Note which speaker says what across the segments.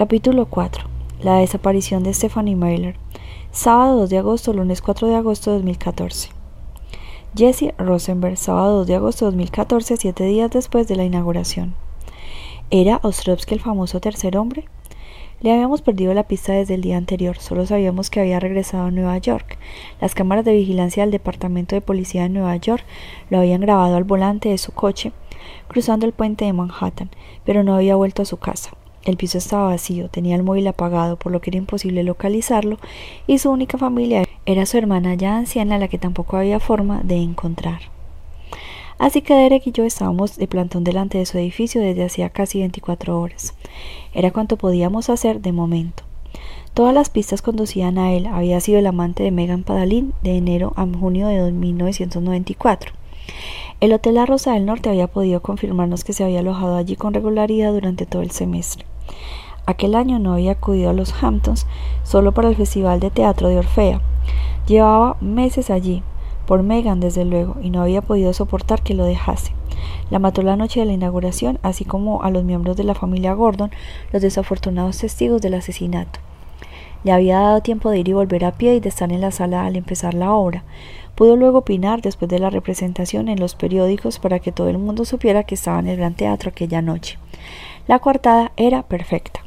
Speaker 1: Capítulo 4. La desaparición de Stephanie Mailer. Sábado 2 de agosto, lunes 4 de agosto de 2014. Jesse Rosenberg, sábado 2 de agosto de 2014, siete días después de la inauguración. ¿Era Ostrovsky el famoso tercer hombre? Le habíamos perdido la pista desde el día anterior, solo sabíamos que había regresado a Nueva York. Las cámaras de vigilancia del Departamento de Policía de Nueva York lo habían grabado al volante de su coche, cruzando el puente de Manhattan, pero no había vuelto a su casa. El piso estaba vacío, tenía el móvil apagado, por lo que era imposible localizarlo, y su única familia era su hermana ya anciana, la que tampoco había forma de encontrar. Así que Derek y yo estábamos de plantón delante de su edificio desde hacía casi 24 horas. Era cuanto podíamos hacer de momento. Todas las pistas conducían a él. Había sido el amante de Megan Padalín de enero a junio de 1994. El Hotel La Rosa del Norte había podido confirmarnos que se había alojado allí con regularidad durante todo el semestre. Aquel año no había acudido a los Hamptons solo para el Festival de Teatro de Orfea. Llevaba meses allí, por Megan desde luego, y no había podido soportar que lo dejase. La mató la noche de la inauguración, así como a los miembros de la familia Gordon, los desafortunados testigos del asesinato. Le había dado tiempo de ir y volver a pie y de estar en la sala al empezar la obra. Pudo luego opinar después de la representación en los periódicos para que todo el mundo supiera que estaba en el Gran Teatro aquella noche. La coartada era perfecta.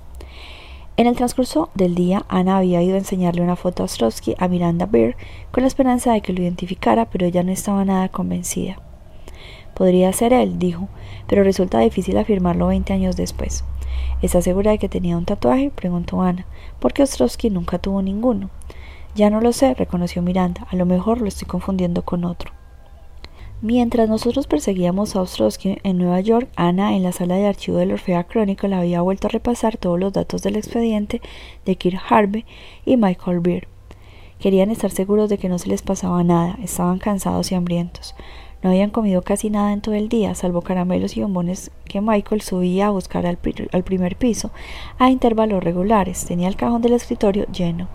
Speaker 1: En el transcurso del día, Ana había ido a enseñarle una foto a Ostrovsky a Miranda Beer con la esperanza de que lo identificara, pero ella no estaba nada convencida. Podría ser él, dijo, pero resulta difícil afirmarlo veinte años después. ¿Está segura de que tenía un tatuaje? preguntó Ana, porque Ostrovsky nunca tuvo ninguno. Ya no lo sé, reconoció Miranda. A lo mejor lo estoy confundiendo con otro. Mientras nosotros perseguíamos a Ostrowski en Nueva York, Ana, en la sala de archivo del Orfea Chronicle, había vuelto a repasar todos los datos del expediente de Kirk Harvey y Michael Beer. Querían estar seguros de que no se les pasaba nada, estaban cansados y hambrientos. No habían comido casi nada en todo el día, salvo caramelos y bombones que Michael subía a buscar al, primer piso a intervalos regulares. Tenía el cajón del escritorio lleno.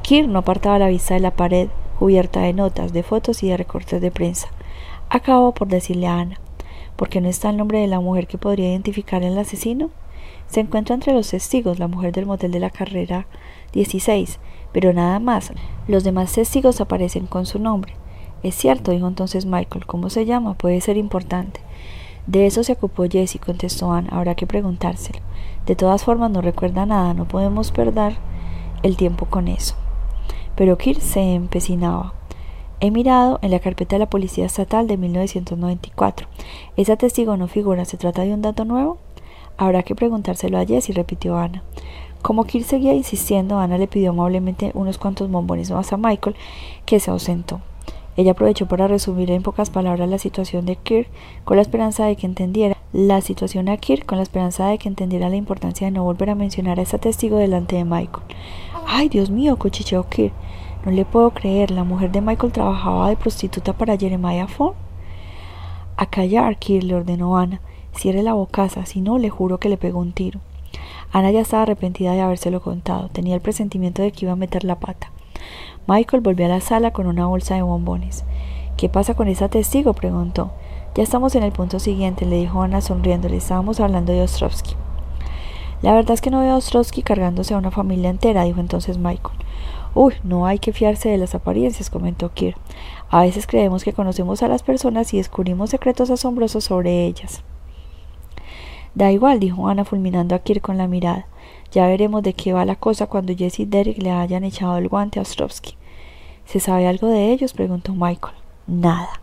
Speaker 1: Kirk no apartaba la vista de la pared, cubierta de notas, de fotos y de recortes de prensa. Acabó por decirle a Ana, ¿por qué no está el nombre de la mujer que podría identificar al asesino? Se encuentra entre los testigos la mujer del motel de la carrera 16, pero nada más. Los demás testigos aparecen con su nombre. Es cierto, dijo entonces Michael. ¿Cómo se llama? Puede ser importante. De eso se ocupó Jessie, contestó Anne. Habrá que preguntárselo. De todas formas, no recuerda nada. No podemos perder el tiempo con eso pero Kirk se empecinaba. He mirado en la carpeta de la Policía Estatal de 1994. Esa testigo no figura. ¿Se trata de un dato nuevo? Habrá que preguntárselo a Jesse, repitió Ana. Como Kirk seguía insistiendo, Ana le pidió amablemente unos cuantos bombones más a Michael, que se ausentó. Ella aprovechó para resumir en pocas palabras la situación de Kirk con la esperanza de que entendiera la situación a Kirk con la esperanza de que entendiera la importancia de no volver a mencionar a esa testigo delante de Michael. Ay, Dios mío, cuchicheó Kirk. No le puedo creer, la mujer de Michael trabajaba de prostituta para Jeremiah Ford. A callar, Kirk le ordenó Ana. Cierre la bocaza, si no, le juro que le pegó un tiro. Ana ya estaba arrepentida de habérselo contado. Tenía el presentimiento de que iba a meter la pata. Michael volvió a la sala con una bolsa de bombones. ¿Qué pasa con esa testigo? preguntó. Ya estamos en el punto siguiente, le dijo Ana sonriéndole. Estábamos hablando de Ostrovsky. La verdad es que no veo a Ostrovsky cargándose a una familia entera, dijo entonces Michael. Uy, no hay que fiarse de las apariencias, comentó Kirk. A veces creemos que conocemos a las personas y descubrimos secretos asombrosos sobre ellas. Da igual, dijo Ana fulminando a Kirk con la mirada. Ya veremos de qué va la cosa cuando Jesse y Derek le hayan echado el guante a Ostrovsky. ¿Se sabe algo de ellos? preguntó Michael. Nada.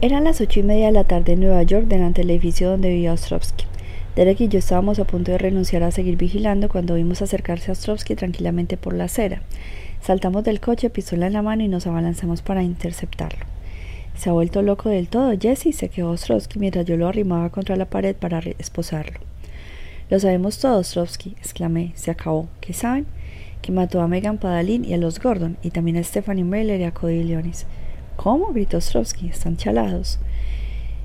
Speaker 1: Eran las ocho y media de la tarde en Nueva York delante del edificio donde vivía Ostrovsky. Derek y yo estábamos a punto de renunciar a seguir vigilando cuando vimos acercarse a Ostrovsky tranquilamente por la acera. Saltamos del coche, pistola en la mano y nos abalanzamos para interceptarlo. Se ha vuelto loco del todo, Jesse, se quedó Ostrovsky mientras yo lo arrimaba contra la pared para esposarlo. Lo sabemos todos, Ostrovsky, exclamé. Se acabó. ¿Qué saben? Que mató a Megan Padalín y a los Gordon, y también a Stephanie Miller y a Cody. ¿Cómo? gritó Ostrovsky. Están chalados.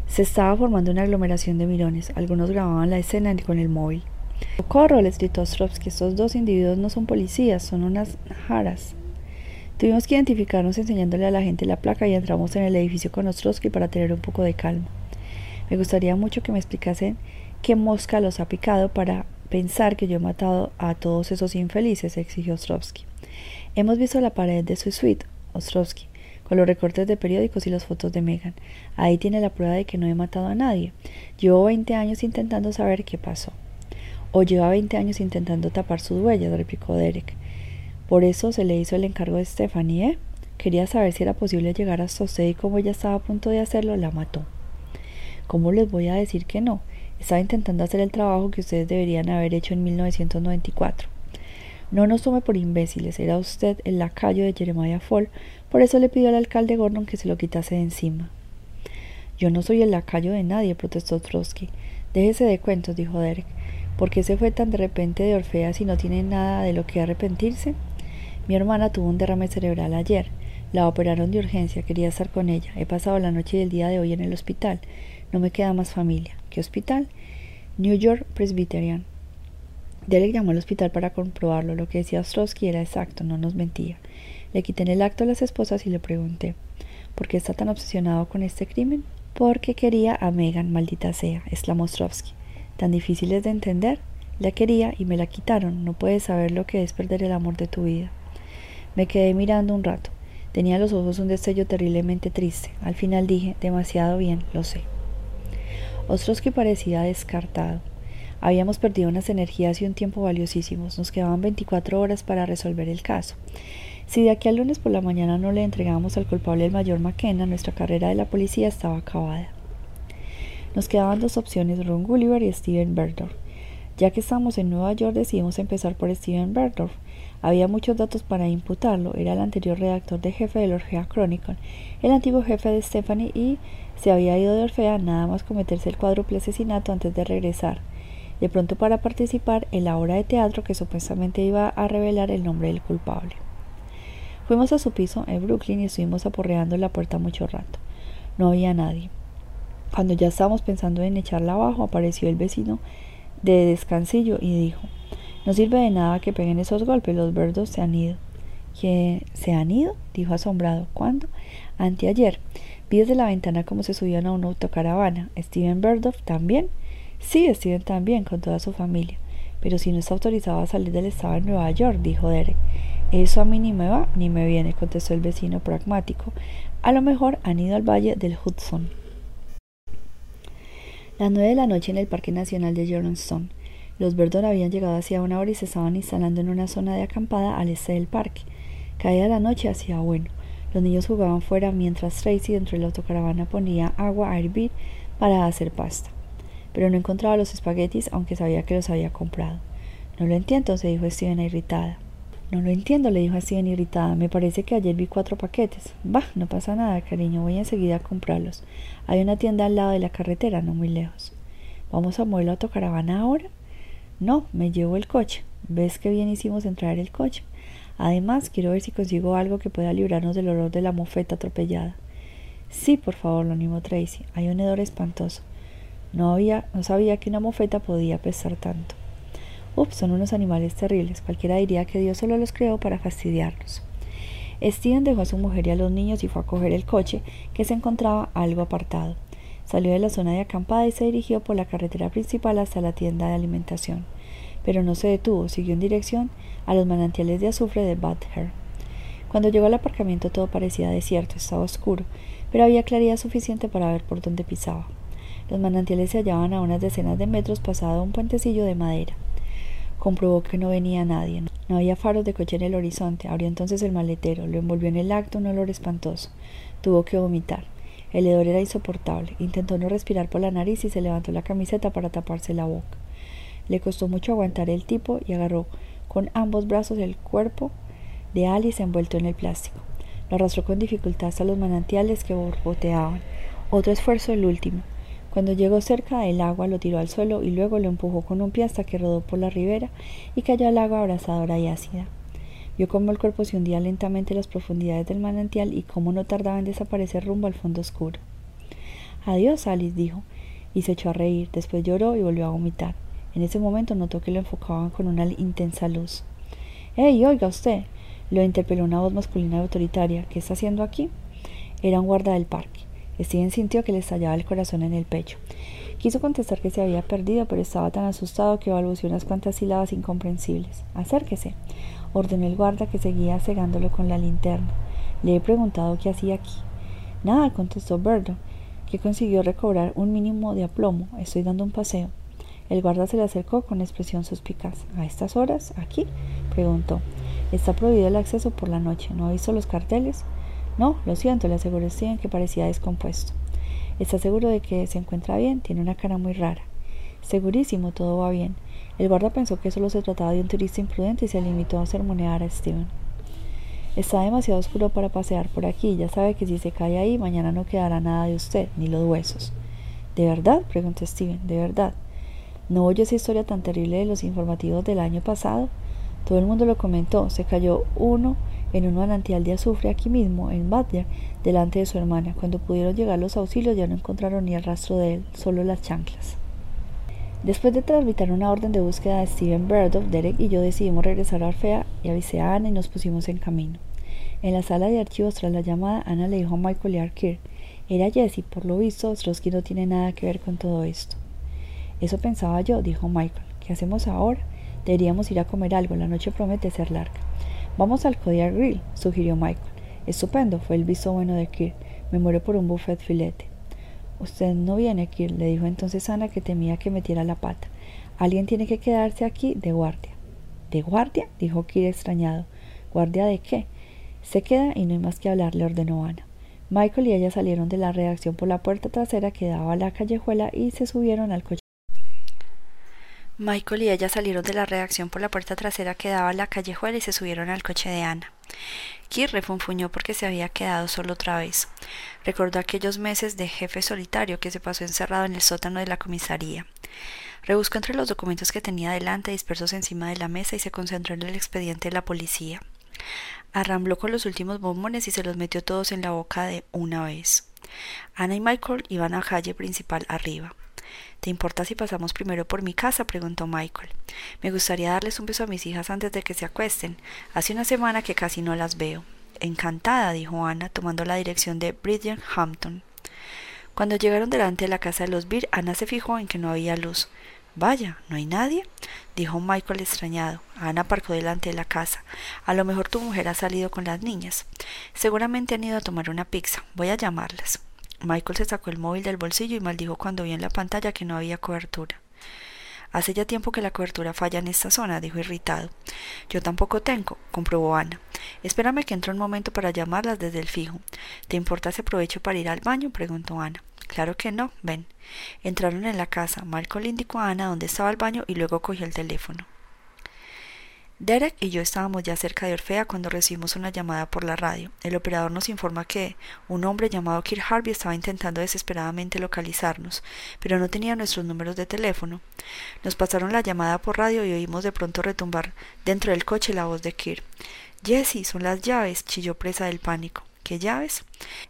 Speaker 1: Se estaba formando una aglomeración de mirones. Algunos grababan la escena con el móvil. ¡Socorro! les gritó Ostrovsky. Estos dos individuos no son policías, son unas jaras. Tuvimos que identificarnos enseñándole a la gente la placa y entramos en el edificio con Ostrovsky para tener un poco de calma. Me gustaría mucho que me explicasen qué mosca los ha picado para pensar que yo he matado a todos esos infelices, exigió Ostrovsky. Hemos visto la pared de su suite, Ostrovsky, con los recortes de periódicos y las fotos de Megan. Ahí tiene la prueba de que no he matado a nadie. Llevo 20 años intentando saber qué pasó. O lleva 20 años intentando tapar sus huellas, replicó Derek. Por eso se le hizo el encargo de Stephanie, ¿eh? Quería saber si era posible llegar hasta usted y como ella estaba a punto de hacerlo, la mató. ¿Cómo les voy a decir que no? Estaba intentando hacer el trabajo que ustedes deberían haber hecho en 1994. No nos tome por imbéciles, era usted el lacayo de Jeremiah Fall, por eso le pidió al alcalde Gordon que se lo quitase de encima. Yo no soy el lacayo de nadie, protestó Trotsky. Déjese de cuentos, dijo Derek. ¿Por qué se fue tan de repente de Orfea si no tiene nada de lo que arrepentirse? Mi hermana tuvo un derrame cerebral ayer. La operaron de urgencia, quería estar con ella. He pasado la noche y el día de hoy en el hospital. No me queda más familia. ¿Qué hospital? New York Presbyterian. Derek llamó al hospital para comprobarlo. Lo que decía Ostrowski era exacto, no nos mentía. Le quité en el acto a las esposas y le pregunté ¿Por qué está tan obsesionado con este crimen? Porque quería a Megan, maldita sea, exclamó Ostrowski. ¿Tan difíciles de entender? La quería y me la quitaron. No puedes saber lo que es perder el amor de tu vida. Me quedé mirando un rato. Tenía los ojos un destello terriblemente triste. Al final dije, demasiado bien, lo sé. Ostrowski parecía descartado. Habíamos perdido unas energías y un tiempo valiosísimos. Nos quedaban 24 horas para resolver el caso. Si de aquí al lunes por la mañana no le entregábamos al culpable el mayor McKenna, nuestra carrera de la policía estaba acabada. Nos quedaban dos opciones, Ron Gulliver y Steven Berdorf. Ya que estamos en Nueva York, decidimos empezar por Steven Berdorf. Había muchos datos para imputarlo. Era el anterior redactor de jefe del Orfea Chronicle, el antiguo jefe de Stephanie y se había ido de Orfea nada más cometerse el cuádruple asesinato antes de regresar, de pronto para participar en la obra de teatro que supuestamente iba a revelar el nombre del culpable. Fuimos a su piso en Brooklyn y estuvimos aporreando la puerta mucho rato. No había nadie. Cuando ya estábamos pensando en echarla abajo, apareció el vecino de descansillo y dijo No sirve de nada que peguen esos golpes, los verdos se han ido. ¿Que se han ido? dijo asombrado. ¿Cuándo? Anteayer. Vi desde la ventana cómo se subían a una autocaravana. ¿Steven Berdoff también? Sí, Steven también, con toda su familia. Pero si no está autorizado a salir del estado de Nueva York, dijo Derek. Eso a mí ni me va ni me viene, contestó el vecino pragmático. A lo mejor han ido al valle del Hudson. Las nueve de la noche en el Parque Nacional de Yellowstone. Los Verdon habían llegado hacia una hora y se estaban instalando en una zona de acampada al este del parque. Caía la noche, hacía bueno. Los niños jugaban fuera mientras Tracy dentro de la autocaravana ponía agua a hervir para hacer pasta. Pero no encontraba los espaguetis aunque sabía que los había comprado. No lo entiendo, se dijo Steven irritada. No lo entiendo, le dijo Steven irritada. Me parece que ayer vi cuatro paquetes. Bah, no pasa nada, cariño, voy enseguida a comprarlos. Hay una tienda al lado de la carretera, no muy lejos. ¿Vamos a mover la autocaravana ahora? No, me llevo el coche. ¿Ves qué bien hicimos en traer el coche? Además, quiero ver si consigo algo que pueda librarnos del olor de la mofeta atropellada. Sí, por favor, lo animó Tracy. Hay un hedor espantoso. No había, no sabía que una mofeta podía pesar tanto. Ups, son unos animales terribles. Cualquiera diría que Dios solo los creó para fastidiarnos. Steven dejó a su mujer y a los niños y fue a coger el coche, que se encontraba algo apartado. Salió de la zona de acampada y se dirigió por la carretera principal hasta la tienda de alimentación pero no se detuvo, siguió en dirección a los manantiales de azufre de Bad Hair. Cuando llegó al aparcamiento todo parecía desierto, estaba oscuro, pero había claridad suficiente para ver por dónde pisaba. Los manantiales se hallaban a unas decenas de metros pasado un puentecillo de madera. Comprobó que no venía nadie. No había faros de coche en el horizonte. Abrió entonces el maletero. Lo envolvió en el acto un olor espantoso. Tuvo que vomitar. El hedor era insoportable. Intentó no respirar por la nariz y se levantó la camiseta para taparse la boca. Le costó mucho aguantar el tipo y agarró con ambos brazos el cuerpo de Alice envuelto en el plástico. Lo arrastró con dificultad hasta los manantiales que borboteaban. Otro esfuerzo, el último. Cuando llegó cerca del agua lo tiró al suelo y luego lo empujó con un pie hasta que rodó por la ribera y cayó al agua abrasadora y ácida. Vio cómo el cuerpo se hundía lentamente en las profundidades del manantial y cómo no tardaba en desaparecer rumbo al fondo oscuro. Adiós, Alice, dijo, y se echó a reír. Después lloró y volvió a vomitar. En ese momento notó que lo enfocaban con una intensa luz. ¡Ey, oiga usted! lo interpeló una voz masculina y autoritaria. ¿Qué está haciendo aquí? Era un guarda del parque. Steven sintió que le estallaba el corazón en el pecho. Quiso contestar que se había perdido, pero estaba tan asustado que balbuceó unas cuantas sílabas incomprensibles. Acérquese, ordenó el guarda que seguía cegándolo con la linterna. Le he preguntado qué hacía aquí. Nada, contestó Berdo, que consiguió recobrar un mínimo de aplomo. Estoy dando un paseo. El guarda se le acercó con expresión suspicaz. ¿A estas horas? ¿Aquí? preguntó. Está prohibido el acceso por la noche. ¿No ha visto los carteles? No, lo siento, le aseguró Steven que parecía descompuesto. ¿Está seguro de que se encuentra bien? Tiene una cara muy rara. Segurísimo, todo va bien. El guarda pensó que solo se trataba de un turista imprudente y se limitó a sermonear a Steven. Está demasiado oscuro para pasear por aquí. Ya sabe que si se cae ahí, mañana no quedará nada de usted, ni los huesos. ¿De verdad? preguntó Steven. ¿De verdad? ¿No oyó esa historia tan terrible de los informativos del año pasado? Todo el mundo lo comentó. Se cayó uno en un manantial de azufre aquí mismo, en Butler, delante de su hermana. Cuando pudieron llegar los auxilios ya no encontraron ni el rastro de él, solo las chanclas. Después de tramitar una orden de búsqueda de Steven Burdock, Derek y yo decidimos regresar a Orfea y avisé a Ana y nos pusimos en camino. En la sala de archivos tras la llamada, Ana le dijo a Michael y a Kirk, era Jesse, por lo visto, Strosky no tiene nada que ver con todo esto. Eso pensaba yo, dijo Michael. ¿Qué hacemos ahora? Deberíamos ir a comer algo, la noche promete ser larga. Vamos al Kodiak Grill, sugirió Michael. Estupendo, fue el visto bueno de Kirk. Me muero por un buffet filete. Usted no viene, Kirk, le dijo entonces Ana que temía que metiera la pata. Alguien tiene que quedarse aquí de guardia. ¿De guardia? dijo Kirk extrañado. ¿Guardia de qué? Se queda y no hay más que hablar, le ordenó Ana. Michael y ella salieron de la redacción por la puerta trasera que daba a la callejuela y se subieron al coche. Michael y ella salieron de la redacción por la puerta trasera que daba a la callejuela y se subieron al coche de Ana. Kir refunfuñó porque se había quedado solo otra vez. Recordó aquellos meses de jefe solitario que se pasó encerrado en el sótano de la comisaría. Rebuscó entre los documentos que tenía delante dispersos encima de la mesa y se concentró en el expediente de la policía. Arrambló con los últimos bombones y se los metió todos en la boca de una vez. Ana y Michael iban a calle principal arriba. ¿Te importa si pasamos primero por mi casa? preguntó Michael. Me gustaría darles un beso a mis hijas antes de que se acuesten. Hace una semana que casi no las veo. Encantada, dijo Ana, tomando la dirección de Bridget Hampton. Cuando llegaron delante de la casa de los Beer, Ana se fijó en que no había luz. Vaya, ¿no hay nadie? dijo Michael extrañado. Ana aparcó delante de la casa. A lo mejor tu mujer ha salido con las niñas. Seguramente han ido a tomar una pizza. Voy a llamarlas. Michael se sacó el móvil del bolsillo y maldijo cuando vio en la pantalla que no había cobertura. Hace ya tiempo que la cobertura falla en esta zona, dijo irritado. Yo tampoco tengo, comprobó Ana. Espérame que entro un momento para llamarlas desde el fijo. ¿Te importa ese provecho para ir al baño? preguntó Ana. Claro que no, ven. Entraron en la casa. Michael indicó a Ana dónde estaba el baño y luego cogió el teléfono. Derek y yo estábamos ya cerca de Orfea cuando recibimos una llamada por la radio. El operador nos informa que un hombre llamado Kirk Harvey estaba intentando desesperadamente localizarnos, pero no tenía nuestros números de teléfono. Nos pasaron la llamada por radio y oímos de pronto retumbar dentro del coche la voz de Kirk. Jessie, son las llaves, chilló presa del pánico. ¿Qué llaves?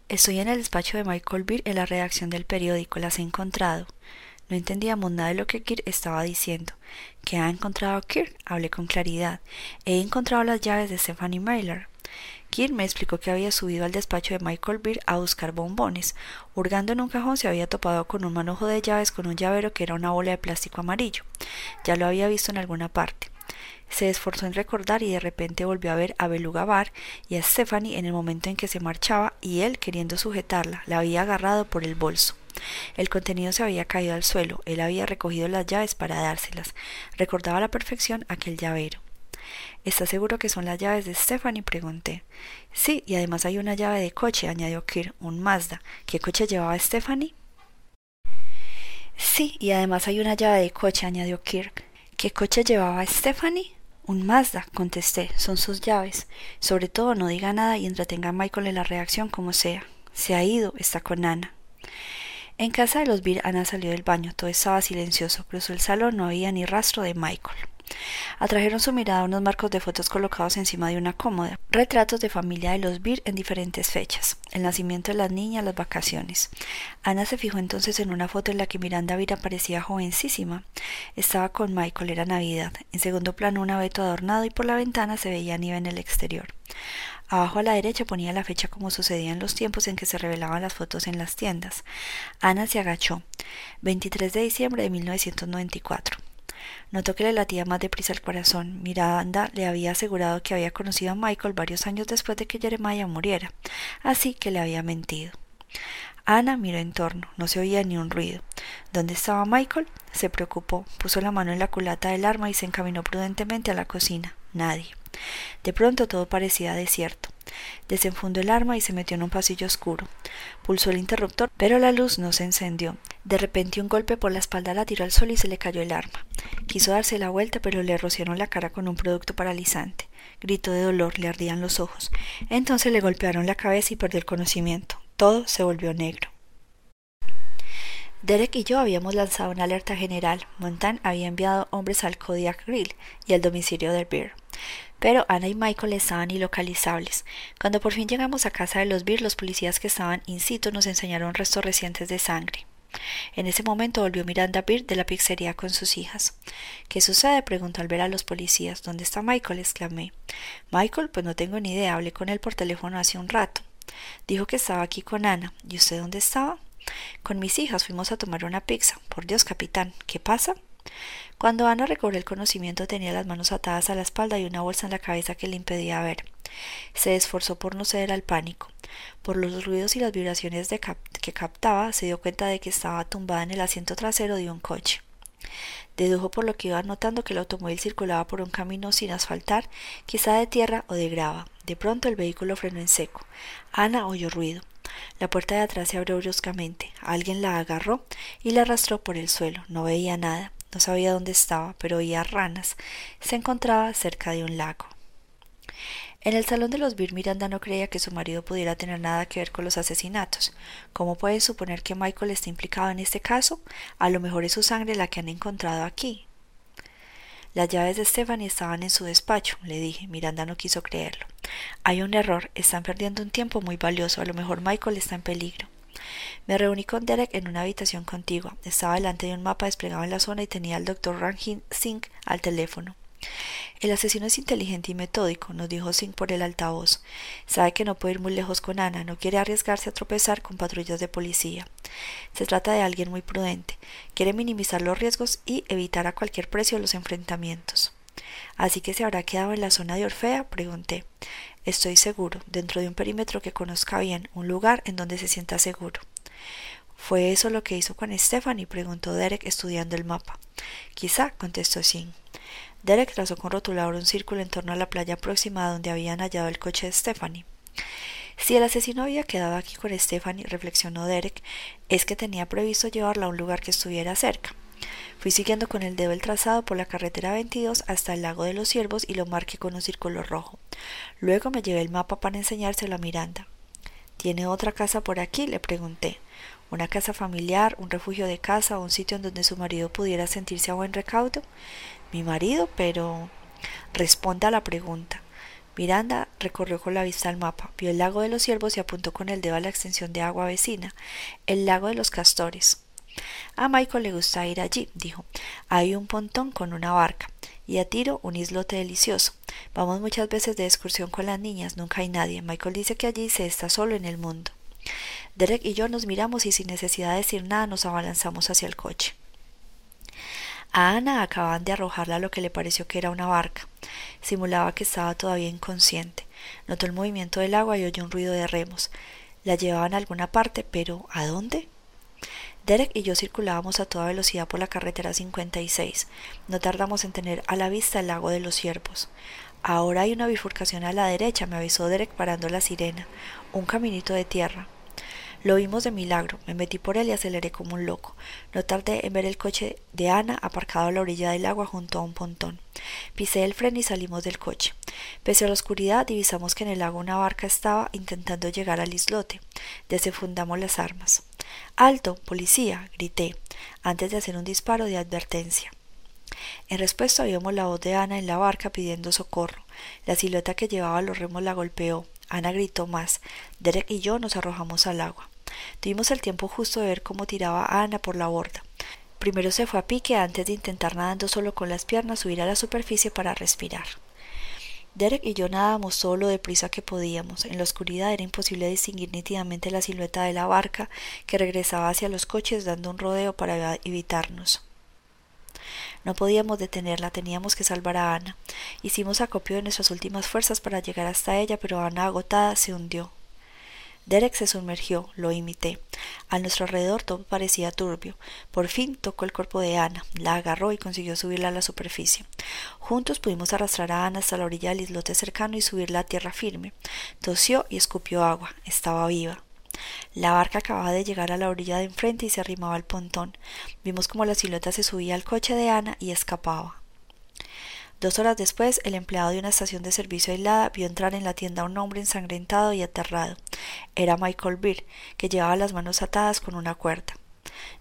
Speaker 1: Estoy en el despacho de Michael Beer en la redacción del periódico. Las he encontrado. No entendíamos nada de lo que Kirk estaba diciendo. ¿Qué ha encontrado Kirk? Hablé con claridad. He encontrado las llaves de Stephanie Mailer. Kirk me explicó que había subido al despacho de Michael Beer a buscar bombones. Hurgando en un cajón se había topado con un manojo de llaves con un llavero que era una bola de plástico amarillo. Ya lo había visto en alguna parte. Se esforzó en recordar y de repente volvió a ver a Beluga Bar y a Stephanie en el momento en que se marchaba y él, queriendo sujetarla, la había agarrado por el bolso. El contenido se había caído al suelo, él había recogido las llaves para dárselas. Recordaba a la perfección aquel llavero. ¿Estás seguro que son las llaves de Stephanie? pregunté. Sí, y además hay una llave de coche, añadió Kirk, un Mazda. ¿Qué coche llevaba Stephanie? Sí, y además hay una llave de coche, añadió Kirk. ¿Qué coche llevaba Stephanie? Un Mazda, contesté, son sus llaves. Sobre todo no diga nada y entretenga a Michael en la reacción como sea. Se ha ido, está con Ana. En casa de los Beer, Ana salió del baño, todo estaba silencioso, cruzó el salón, no había ni rastro de Michael. Atrajeron su mirada unos marcos de fotos colocados encima de una cómoda, retratos de familia de los Beer en diferentes fechas, el nacimiento de las niñas, las vacaciones. Ana se fijó entonces en una foto en la que Miranda Beer aparecía jovencísima. Estaba con Michael, era Navidad. En segundo plano un abeto adornado y por la ventana se veía nieve en el exterior. Abajo a la derecha ponía la fecha como sucedía en los tiempos en que se revelaban las fotos en las tiendas. Ana se agachó. 23 de diciembre de 1994. Notó que le latía más deprisa el corazón. Miranda le había asegurado que había conocido a Michael varios años después de que Jeremiah muriera, así que le había mentido. Ana miró en torno, no se oía ni un ruido. ¿Dónde estaba Michael? Se preocupó, puso la mano en la culata del arma y se encaminó prudentemente a la cocina. Nadie. De pronto todo parecía desierto. Desenfundó el arma y se metió en un pasillo oscuro. Pulsó el interruptor, pero la luz no se encendió. De repente un golpe por la espalda la tiró al sol y se le cayó el arma. Quiso darse la vuelta, pero le rociaron la cara con un producto paralizante. Gritó de dolor, le ardían los ojos. Entonces le golpearon la cabeza y perdió el conocimiento. Todo se volvió negro. Derek y yo habíamos lanzado una alerta general. Montan había enviado hombres al Kodiak Grill y al domicilio del Beer. Pero Ana y Michael estaban ilocalizables. Cuando por fin llegamos a casa de los Beer, los policías que estaban in situ nos enseñaron restos recientes de sangre. En ese momento volvió Miranda Beer de la pizzería con sus hijas. ¿Qué sucede? preguntó al ver a los policías. ¿Dónde está Michael? exclamé. Michael, pues no tengo ni idea. Hablé con él por teléfono hace un rato. Dijo que estaba aquí con Ana. ¿Y usted dónde estaba? Con mis hijas fuimos a tomar una pizza. Por Dios, capitán, ¿qué pasa? Cuando Ana recobró el conocimiento tenía las manos atadas a la espalda y una bolsa en la cabeza que le impedía ver. Se esforzó por no ceder al pánico. Por los ruidos y las vibraciones que captaba, se dio cuenta de que estaba tumbada en el asiento trasero de un coche. Dedujo por lo que iba notando que el automóvil circulaba por un camino sin asfaltar, quizá de tierra o de grava. De pronto el vehículo frenó en seco. Ana oyó ruido. La puerta de atrás se abrió bruscamente. Alguien la agarró y la arrastró por el suelo. No veía nada. No sabía dónde estaba, pero oía ranas. Se encontraba cerca de un lago. En el salón de los Bir Miranda no creía que su marido pudiera tener nada que ver con los asesinatos. ¿Cómo puede suponer que Michael esté implicado en este caso? A lo mejor es su sangre la que han encontrado aquí. Las llaves de Stephanie estaban en su despacho, le dije. Miranda no quiso creerlo. Hay un error. Están perdiendo un tiempo muy valioso. A lo mejor Michael está en peligro. Me reuní con Derek en una habitación contigua. Estaba delante de un mapa desplegado en la zona y tenía al doctor Ranjin Singh al teléfono. El asesino es inteligente y metódico, nos dijo Singh por el altavoz. Sabe que no puede ir muy lejos con Ana, no quiere arriesgarse a tropezar con patrullas de policía. Se trata de alguien muy prudente, quiere minimizar los riesgos y evitar a cualquier precio los enfrentamientos. ¿Así que se habrá quedado en la zona de Orfea? pregunté. Estoy seguro, dentro de un perímetro que conozca bien, un lugar en donde se sienta seguro. ¿Fue eso lo que hizo con Stephanie? preguntó Derek estudiando el mapa. Quizá, contestó Singh. Derek trazó con rotulador un círculo en torno a la playa próxima a donde habían hallado el coche de Stephanie. Si el asesino había quedado aquí con Stephanie, reflexionó Derek, es que tenía previsto llevarla a un lugar que estuviera cerca. Fui siguiendo con el dedo el trazado por la carretera 22 hasta el lago de los ciervos y lo marqué con un círculo rojo. Luego me llevé el mapa para enseñárselo a Miranda. ¿Tiene otra casa por aquí? le pregunté. ¿Una casa familiar, un refugio de casa o un sitio en donde su marido pudiera sentirse a buen recaudo? Mi marido, pero. Responda a la pregunta. Miranda recorrió con la vista el mapa, vio el lago de los ciervos y apuntó con el dedo a la extensión de agua vecina, el lago de los castores. A Michael le gusta ir allí, dijo. Hay un pontón con una barca y a tiro un islote delicioso. Vamos muchas veces de excursión con las niñas, nunca hay nadie. Michael dice que allí se está solo en el mundo. Derek y yo nos miramos y sin necesidad de decir nada nos abalanzamos hacia el coche. A Ana acababan de arrojarla lo que le pareció que era una barca. Simulaba que estaba todavía inconsciente. Notó el movimiento del agua y oyó un ruido de remos. La llevaban a alguna parte, pero ¿a dónde? Derek y yo circulábamos a toda velocidad por la carretera 56. No tardamos en tener a la vista el lago de los ciervos. Ahora hay una bifurcación a la derecha, me avisó Derek parando la sirena. Un caminito de tierra. Lo vimos de milagro. Me metí por él y aceleré como un loco. No tardé en ver el coche de Ana aparcado a la orilla del agua junto a un pontón. Pisé el freno y salimos del coche. Pese a la oscuridad, divisamos que en el lago una barca estaba intentando llegar al islote. Desenfundamos las armas. Alto, policía, grité, antes de hacer un disparo de advertencia. En respuesta oímos la voz de Ana en la barca pidiendo socorro. La silueta que llevaba los remos la golpeó. Ana gritó más. Derek y yo nos arrojamos al agua. Tuvimos el tiempo justo de ver cómo tiraba a Ana por la borda. Primero se fue a pique antes de intentar nadando solo con las piernas subir a la superficie para respirar. Derek y yo nadábamos todo lo deprisa que podíamos. En la oscuridad era imposible distinguir nítidamente la silueta de la barca que regresaba hacia los coches dando un rodeo para evitarnos. No podíamos detenerla, teníamos que salvar a Ana. Hicimos acopio de nuestras últimas fuerzas para llegar hasta ella, pero Ana agotada se hundió. Derek se sumergió, lo imité. A nuestro alrededor todo parecía turbio. Por fin tocó el cuerpo de Ana, la agarró y consiguió subirla a la superficie. Juntos pudimos arrastrar a Ana hasta la orilla del islote cercano y subirla a tierra firme. Tosió y escupió agua. Estaba viva. La barca acababa de llegar a la orilla de enfrente y se arrimaba al pontón. Vimos como la silueta se subía al coche de Ana y escapaba. Dos horas después, el empleado de una estación de servicio aislada vio entrar en la tienda a un hombre ensangrentado y aterrado. Era Michael Beer, que llevaba las manos atadas con una cuerda.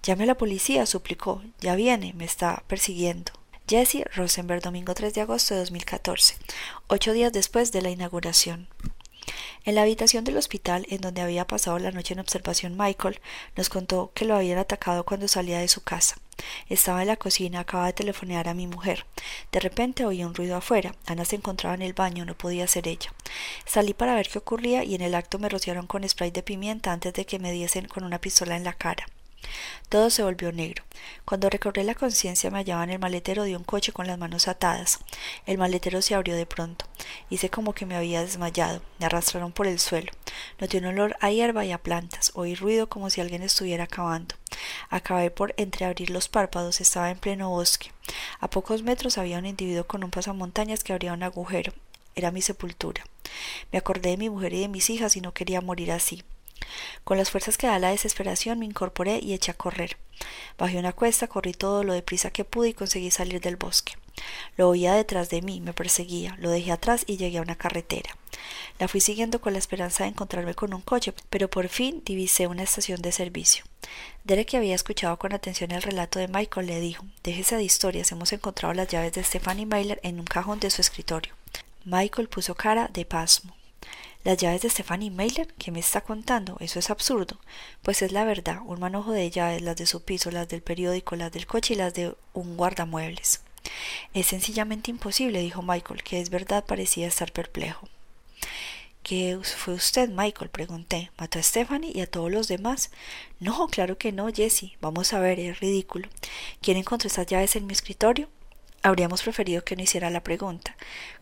Speaker 1: Llame a la policía, suplicó. Ya viene, me está persiguiendo. Jesse Rosenberg, domingo 3 de agosto de 2014, ocho días después de la inauguración. En la habitación del hospital, en donde había pasado la noche en observación Michael, nos contó que lo habían atacado cuando salía de su casa. Estaba en la cocina, acaba de telefonear a mi mujer. De repente oí un ruido afuera. Ana se encontraba en el baño, no podía ser ella. Salí para ver qué ocurría y en el acto me rociaron con spray de pimienta antes de que me diesen con una pistola en la cara. Todo se volvió negro. Cuando recobré la conciencia me hallaba en el maletero de un coche con las manos atadas. El maletero se abrió de pronto. Hice como que me había desmayado. Me arrastraron por el suelo. Noté un olor a hierba y a plantas. Oí ruido como si alguien estuviera cavando. Acabé por entreabrir los párpados. Estaba en pleno bosque. A pocos metros había un individuo con un pasamontañas que abría un agujero. Era mi sepultura. Me acordé de mi mujer y de mis hijas y no quería morir así. Con las fuerzas que da la desesperación me incorporé y eché a correr. Bajé una cuesta, corrí todo lo deprisa que pude y conseguí salir del bosque. Lo oía detrás de mí, me perseguía, lo dejé atrás y llegué a una carretera. La fui siguiendo con la esperanza de encontrarme con un coche, pero por fin divisé una estación de servicio. Derek, que había escuchado con atención el relato de Michael, le dijo Déjese de historias, hemos encontrado las llaves de Stephanie Mailer en un cajón de su escritorio. Michael puso cara de pasmo. Las llaves de Stephanie Mailer, ¿qué me está contando? Eso es absurdo. Pues es la verdad, un manojo de llaves, las de su piso, las del periódico, las del coche y las de un guardamuebles. Es sencillamente imposible, dijo Michael, que es verdad parecía estar perplejo. ¿Qué fue usted, Michael? pregunté. ¿Mató a Stephanie y a todos los demás? No, claro que no, Jessie. Vamos a ver, es ridículo. ¿Quién encontró esas llaves en mi escritorio? Habríamos preferido que no hiciera la pregunta.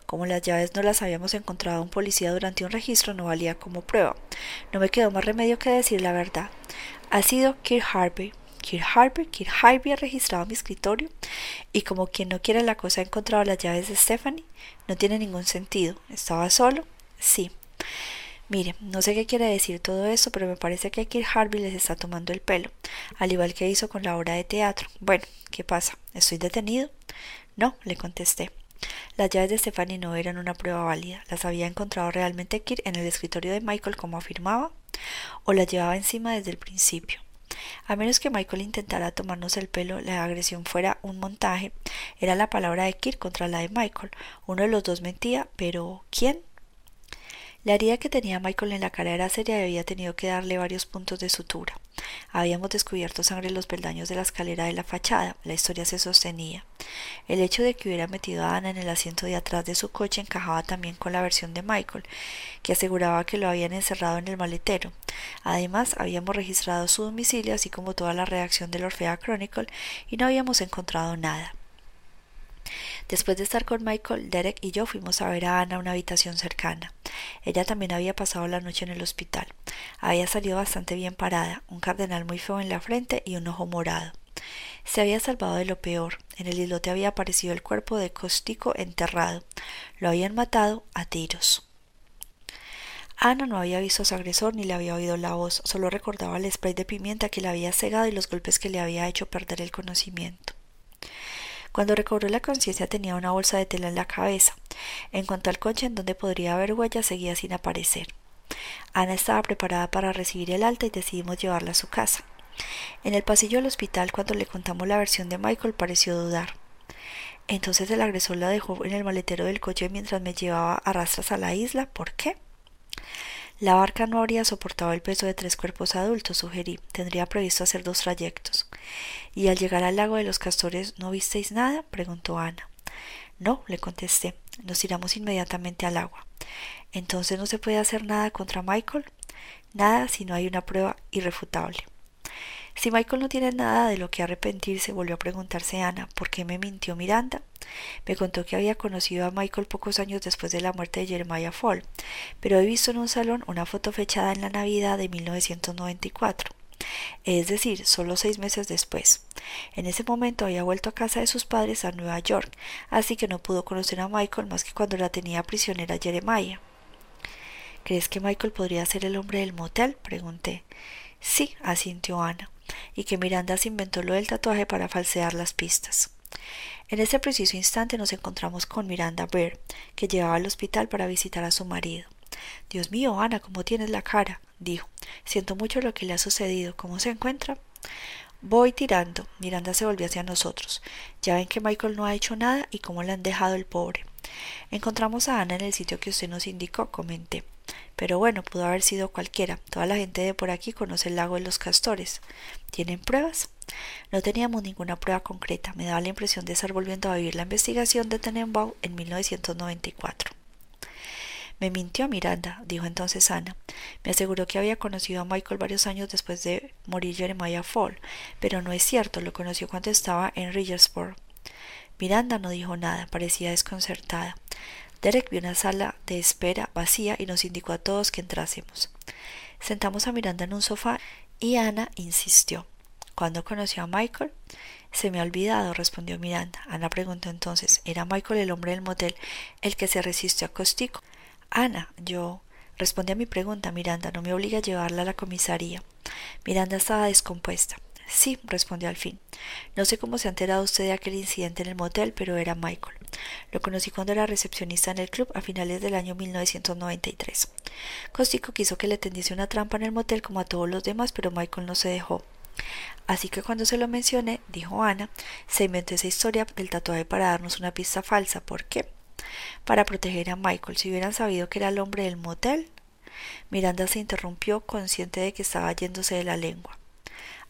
Speaker 1: Como las llaves no las habíamos encontrado un policía durante un registro, no valía como prueba. No me quedó más remedio que decir la verdad. Ha sido Kirk Harvey. Kirk Harvey, Kirk Harvey ha registrado mi escritorio y como quien no quiere la cosa ha encontrado las llaves de Stephanie. No tiene ningún sentido. ¿Estaba solo? Sí. Mire, no sé qué quiere decir todo eso, pero me parece que Kirk Harvey les está tomando el pelo, al igual que hizo con la obra de teatro. Bueno, ¿qué pasa? ¿Estoy detenido? No, le contesté. Las llaves de Stephanie no eran una prueba válida. ¿Las había encontrado realmente Kirk en el escritorio de Michael como afirmaba? ¿O las llevaba encima desde el principio? A menos que Michael intentara tomarnos el pelo, la agresión fuera un montaje, era la palabra de Kirk contra la de Michael. Uno de los dos mentía, pero ¿quién? La herida que tenía Michael en la cara era seria y había tenido que darle varios puntos de sutura. Habíamos descubierto sangre en los peldaños de la escalera de la fachada. La historia se sostenía. El hecho de que hubiera metido a Ana en el asiento de atrás de su coche encajaba también con la versión de Michael, que aseguraba que lo habían encerrado en el maletero. Además, habíamos registrado su domicilio, así como toda la redacción del Orfea Chronicle, y no habíamos encontrado nada. Después de estar con Michael, Derek y yo fuimos a ver a Ana a una habitación cercana. Ella también había pasado la noche en el hospital. Había salido bastante bien parada, un cardenal muy feo en la frente y un ojo morado. Se había salvado de lo peor. En el islote había aparecido el cuerpo de Costico enterrado. Lo habían matado a tiros. Ana no había visto a su agresor ni le había oído la voz, solo recordaba el spray de pimienta que le había cegado y los golpes que le había hecho perder el conocimiento. Cuando recobró la conciencia tenía una bolsa de tela en la cabeza. En cuanto al coche en donde podría haber huellas, seguía sin aparecer. Ana estaba preparada para recibir el alta y decidimos llevarla a su casa. En el pasillo del hospital, cuando le contamos la versión de Michael, pareció dudar. Entonces el agresor la dejó en el maletero del coche mientras me llevaba a rastras a la isla. ¿Por qué? La barca no habría soportado el peso de tres cuerpos adultos, sugerí. Tendría previsto hacer dos trayectos. ¿Y al llegar al lago de los castores no visteis nada? preguntó Ana. No, le contesté. Nos tiramos inmediatamente al agua. Entonces no se puede hacer nada contra Michael. Nada si no hay una prueba irrefutable. Si Michael no tiene nada de lo que arrepentirse, volvió a preguntarse Ana, ¿por qué me mintió Miranda? Me contó que había conocido a Michael pocos años después de la muerte de Jeremiah Fall, pero he visto en un salón una foto fechada en la Navidad de 1994 es decir, solo seis meses después. En ese momento había vuelto a casa de sus padres a Nueva York, así que no pudo conocer a Michael más que cuando la tenía prisionera Jeremiah. ¿Crees que Michael podría ser el hombre del motel? pregunté. Sí, asintió Ana, y que Miranda se inventó lo del tatuaje para falsear las pistas. En ese preciso instante nos encontramos con Miranda Bear, que llevaba al hospital para visitar a su marido. Dios mío, Ana, ¿cómo tienes la cara? dijo. Siento mucho lo que le ha sucedido. ¿Cómo se encuentra? Voy tirando. Miranda se volvió hacia nosotros. Ya ven que Michael no ha hecho nada y cómo le han dejado el pobre. Encontramos a Ana en el sitio que usted nos indicó, comenté. Pero bueno, pudo haber sido cualquiera. Toda la gente de por aquí conoce el lago de los castores. ¿Tienen pruebas? No teníamos ninguna prueba concreta. Me daba la impresión de estar volviendo a vivir la investigación de Tenenbaum en 1994. Me mintió Miranda, dijo entonces Ana. Me aseguró que había conocido a Michael varios años después de morir Jeremiah Fall, pero no es cierto, lo conoció cuando estaba en Ridgersburg. Miranda no dijo nada, parecía desconcertada. Derek vio una sala de espera vacía y nos indicó a todos que entrásemos. Sentamos a Miranda en un sofá y Ana insistió. ¿Cuándo conoció a Michael? Se me ha olvidado, respondió Miranda. Ana preguntó entonces, ¿era Michael el hombre del motel el que se resistió a Costico? Ana, yo. Responde a mi pregunta, Miranda. No me obliga a llevarla a la comisaría. Miranda estaba descompuesta. Sí, respondió al fin. No sé cómo se ha enterado usted de aquel incidente en el motel, pero era Michael. Lo conocí cuando era recepcionista en el club a finales del año 1993. Costico quiso que le tendiese una trampa en el motel como a todos los demás, pero Michael no se dejó. Así que cuando se lo mencioné, dijo Ana, se inventó esa historia del tatuaje para darnos una pista falsa. ¿Por qué? para proteger a Michael. Si hubieran sabido que era el hombre del motel. Miranda se interrumpió, consciente de que estaba yéndose de la lengua.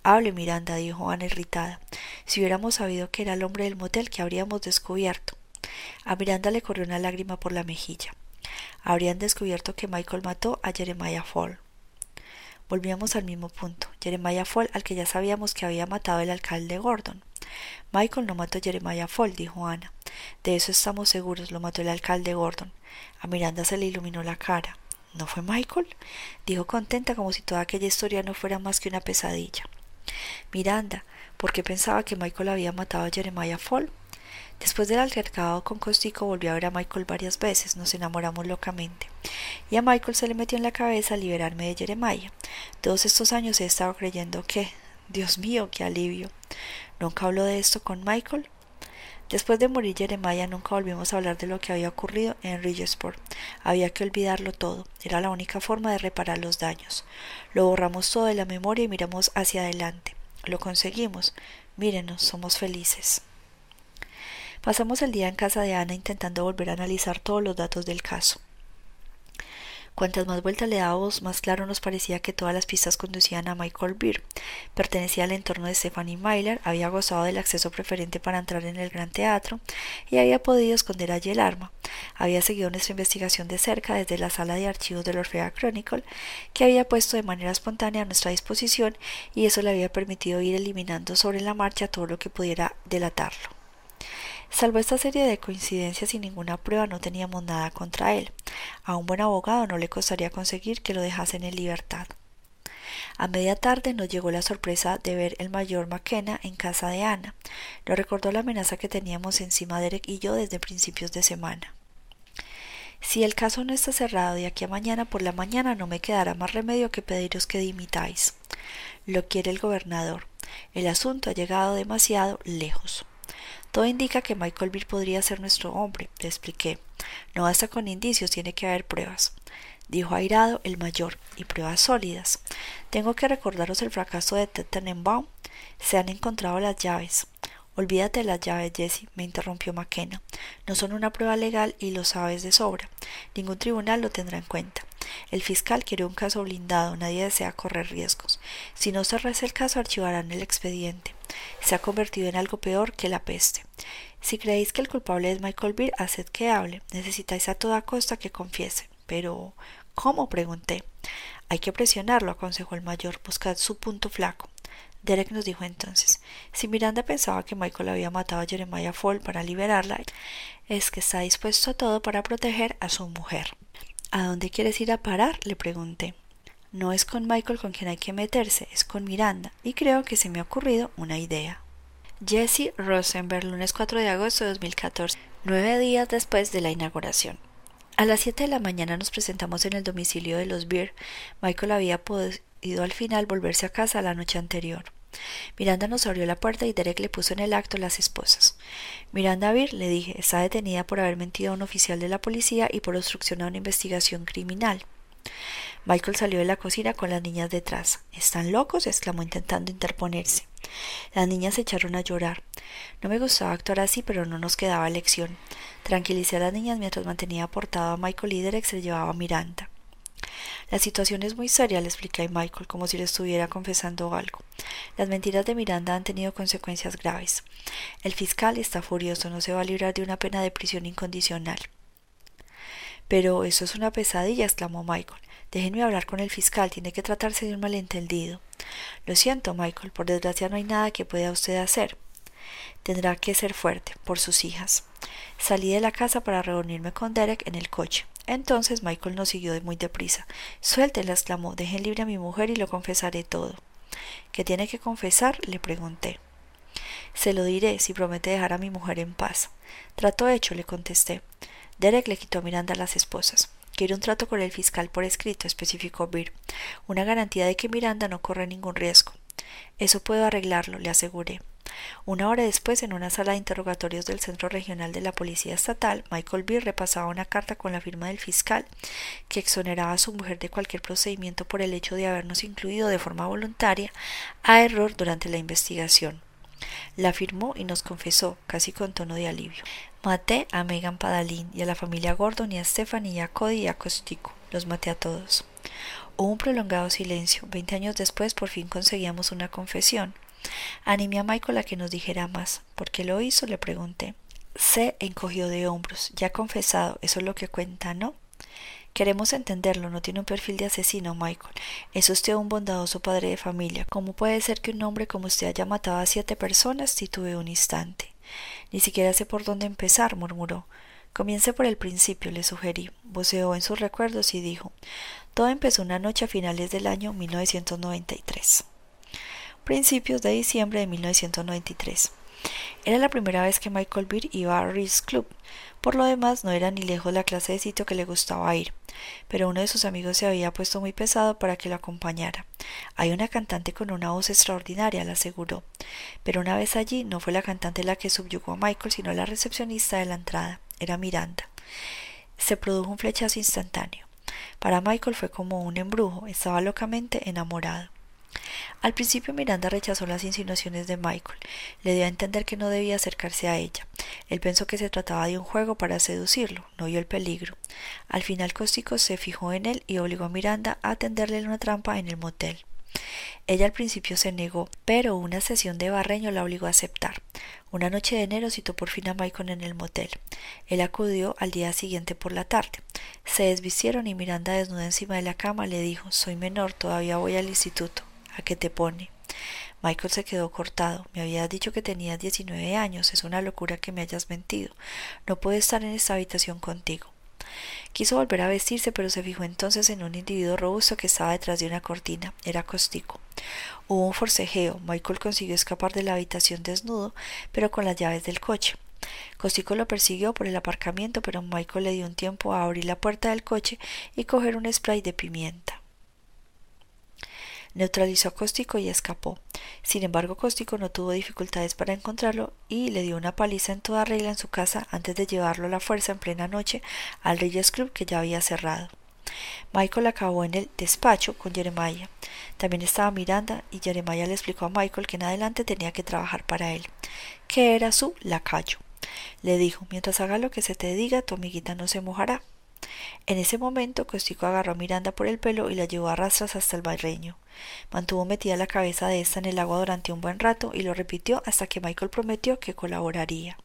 Speaker 1: Hable, Miranda, dijo Ana irritada. Si hubiéramos sabido que era el hombre del motel, ¿qué habríamos descubierto? A Miranda le corrió una lágrima por la mejilla. Habrían descubierto que Michael mató a Jeremiah Fall. Volvíamos al mismo punto. Jeremiah Fall, al que ya sabíamos que había matado el alcalde Gordon. Michael no mató a Jeremiah Fall, dijo Ana. De eso estamos seguros, lo mató el alcalde Gordon. A Miranda se le iluminó la cara. ¿No fue Michael? dijo contenta como si toda aquella historia no fuera más que una pesadilla. Miranda, ¿por qué pensaba que Michael había matado a Jeremiah Fall? Después del altercado con Costico volvió a ver a Michael varias veces, nos enamoramos locamente. Y a Michael se le metió en la cabeza liberarme de Jeremiah. Todos estos años he estado creyendo que, Dios mío, qué alivio. ¿Nunca habló de esto con Michael? Después de morir Jeremiah nunca volvimos a hablar de lo que había ocurrido en Ridgesport. Había que olvidarlo todo. Era la única forma de reparar los daños. Lo borramos todo de la memoria y miramos hacia adelante. Lo conseguimos. Mírenos, somos felices. Pasamos el día en casa de Ana intentando volver a analizar todos los datos del caso. Cuantas más vueltas le dábamos, más claro nos parecía que todas las pistas conducían a Michael Beer. Pertenecía al entorno de Stephanie Myler, había gozado del acceso preferente para entrar en el Gran Teatro y había podido esconder allí el arma. Había seguido nuestra investigación de cerca desde la sala de archivos del Orfea Chronicle, que había puesto de manera espontánea a nuestra disposición y eso le había permitido ir eliminando sobre la marcha todo lo que pudiera delatarlo. Salvo esta serie de coincidencias y ninguna prueba, no teníamos nada contra él. A un buen abogado no le costaría conseguir que lo dejasen en libertad. A media tarde nos llegó la sorpresa de ver el mayor McKenna en casa de Ana. Nos recordó la amenaza que teníamos encima Derek y yo desde principios de semana. Si el caso no está cerrado de aquí a mañana por la mañana, no me quedará más remedio que pediros que dimitáis. Lo quiere el gobernador. El asunto ha llegado demasiado lejos. Todo indica que Michael Beer podría ser nuestro hombre, le expliqué. No basta con indicios, tiene que haber pruebas. Dijo airado el mayor, y pruebas sólidas. Tengo que recordaros el fracaso de Tettenbaum. Se han encontrado las llaves. Olvídate de las llaves, Jessie, me interrumpió McKenna. No son una prueba legal y lo sabes de sobra. Ningún tribunal lo tendrá en cuenta. El fiscal quiere un caso blindado, nadie desea correr riesgos. Si no se reza el caso, archivarán el expediente. Se ha convertido en algo peor que la peste. Si creéis que el culpable es Michael Beer, haced que hable. Necesitáis a toda costa que confiese. Pero, ¿cómo? pregunté. Hay que presionarlo, aconsejó el mayor. Buscad su punto flaco. Derek nos dijo entonces, si Miranda pensaba que Michael había matado a Jeremiah Fall para liberarla, es que está dispuesto a todo para proteger a su mujer. ¿A dónde quieres ir a parar? le pregunté. No es con Michael con quien hay que meterse, es con Miranda, y creo que se me ha ocurrido una idea. Jesse Rosenberg, lunes 4 de agosto de 2014, nueve días después de la inauguración. A las siete de la mañana nos presentamos en el domicilio de los Beer. Michael había al final volverse a casa la noche anterior. Miranda nos abrió la puerta y Derek le puso en el acto las esposas. Miranda Beer, le dije, está detenida por haber mentido a un oficial de la policía y por obstrucción a una investigación criminal. Michael salió de la cocina con las niñas detrás. ¿Están locos? exclamó intentando interponerse. Las niñas se echaron a llorar. No me gustaba actuar así, pero no nos quedaba elección. Tranquilicé a las niñas mientras mantenía aportado a Michael y Derek se llevaba a Miranda. La situación es muy seria, le expliqué Michael, como si le estuviera confesando algo. Las mentiras de Miranda han tenido consecuencias graves. El fiscal está furioso, no se va a librar de una pena de prisión incondicional. Pero eso es una pesadilla, exclamó Michael. Déjenme hablar con el fiscal, tiene que tratarse de un malentendido. Lo siento, Michael, por desgracia no hay nada que pueda usted hacer. Tendrá que ser fuerte, por sus hijas. Salí de la casa para reunirme con Derek en el coche. Entonces Michael nos siguió de muy deprisa. Suéltela, exclamó, dejen libre a mi mujer y lo confesaré todo. ¿Qué tiene que confesar? le pregunté. Se lo diré si promete dejar a mi mujer en paz. Trato hecho, le contesté. Derek le quitó a Miranda a las esposas. Quiero un trato con el fiscal por escrito, especificó Beer. Una garantía de que Miranda no corre ningún riesgo. Eso puedo arreglarlo, le aseguré. Una hora después, en una sala de interrogatorios del Centro Regional de la Policía Estatal, Michael Beer repasaba una carta con la firma del fiscal que exoneraba a su mujer de cualquier procedimiento por el hecho de habernos incluido de forma voluntaria a error durante la investigación. La firmó y nos confesó, casi con tono de alivio. Maté a Megan Padalín y a la familia Gordon y a Stephanie y a Cody y a Costico. Los maté a todos. Hubo un prolongado silencio. Veinte años después por fin conseguíamos una confesión. Animé a Michael a que nos dijera más. ¿Por qué lo hizo? le pregunté. Se encogió de hombros. Ya confesado, eso es lo que cuenta, ¿no? Queremos entenderlo, no tiene un perfil de asesino, Michael. Es usted un bondadoso padre de familia. ¿Cómo puede ser que un hombre como usted haya matado a siete personas? titubeó un instante. Ni siquiera sé por dónde empezar, murmuró. Comience por el principio, le sugerí. Voceó en sus recuerdos y dijo Todo empezó una noche a finales del año 1993. Principios de diciembre de 1993. Era la primera vez que Michael Beer iba a Reese Club. Por lo demás, no era ni lejos la clase de sitio que le gustaba ir, pero uno de sus amigos se había puesto muy pesado para que lo acompañara. Hay una cantante con una voz extraordinaria, le aseguró. Pero una vez allí, no fue la cantante la que subyugó a Michael, sino la recepcionista de la entrada. Era Miranda. Se produjo un flechazo instantáneo. Para Michael fue como un embrujo, estaba locamente enamorado. Al principio Miranda rechazó las insinuaciones de Michael, le dio a entender que no debía acercarse a ella. Él pensó que se trataba de un juego para seducirlo, no vio el peligro. Al final Cóstico se fijó en él y obligó a Miranda a tenderle una trampa en el motel. Ella al principio se negó, pero una sesión de barreño la obligó a aceptar. Una noche de enero citó por fin a Michael en el motel. Él acudió al día siguiente por la tarde. Se desvistieron y Miranda desnuda encima de la cama le dijo Soy menor, todavía voy al instituto. ¿A qué te pone? Michael se quedó cortado. Me habías dicho que tenías diecinueve años. Es una locura que me hayas mentido. No puedo estar en esta habitación contigo. Quiso volver a vestirse, pero se fijó entonces en un individuo robusto que estaba detrás de una cortina. Era Costico. Hubo un forcejeo. Michael consiguió escapar de la habitación desnudo, pero con las llaves del coche. Costico lo persiguió por el aparcamiento, pero Michael le dio un tiempo a abrir la puerta del coche y coger un spray de pimienta. Neutralizó a Cóstico y escapó. Sin embargo, Cóstico no tuvo dificultades para encontrarlo y le dio una paliza en toda regla en su casa antes de llevarlo a la fuerza en plena noche al Reyes Club que ya había cerrado. Michael acabó en el despacho con Jeremiah. También estaba Miranda y Jeremiah le explicó a Michael que en adelante tenía que trabajar para él, que era su lacayo. Le dijo, mientras haga lo que se te diga, tu amiguita no se mojará. En ese momento, Costico agarró a Miranda por el pelo y la llevó a rastras hasta el barreño. Mantuvo metida la cabeza de esta en el agua durante un buen rato y lo repitió hasta que Michael prometió que colaboraría.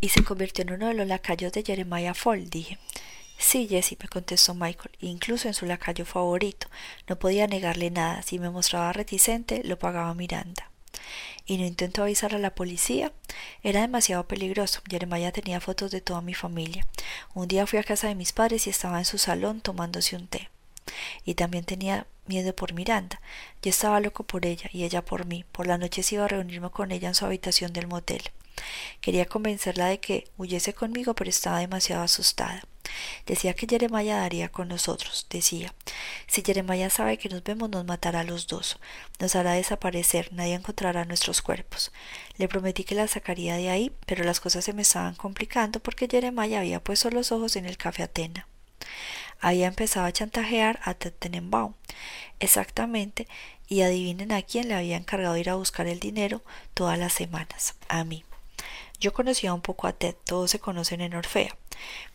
Speaker 1: Y se convirtió en uno de los lacayos de Jeremiah Fall, dije. Sí, Jessie, me contestó Michael, incluso en su lacayo favorito. No podía negarle nada. Si me mostraba reticente, lo pagaba Miranda y no intentó avisar a la policía. Era demasiado peligroso. Jeremiah tenía fotos de toda mi familia. Un día fui a casa de mis padres y estaba en su salón tomándose un té. Y también tenía miedo por Miranda. Yo estaba loco por ella y ella por mí. Por la noche se iba a reunirme con ella en su habitación del motel. Quería convencerla de que huyese conmigo, pero estaba demasiado asustada. Decía que Jeremiah daría con nosotros. Decía, si Jeremiah sabe que nos vemos, nos matará a los dos. Nos hará desaparecer, nadie encontrará nuestros cuerpos. Le prometí que la sacaría de ahí, pero las cosas se me estaban complicando porque Jeremiah había puesto los ojos en el café Atena. Había empezado a chantajear a Tettenbaum. Exactamente, y adivinen a quién le había encargado ir a buscar el dinero todas las semanas. A mí. Yo conocía un poco a Ted, todos se conocen en Orfea.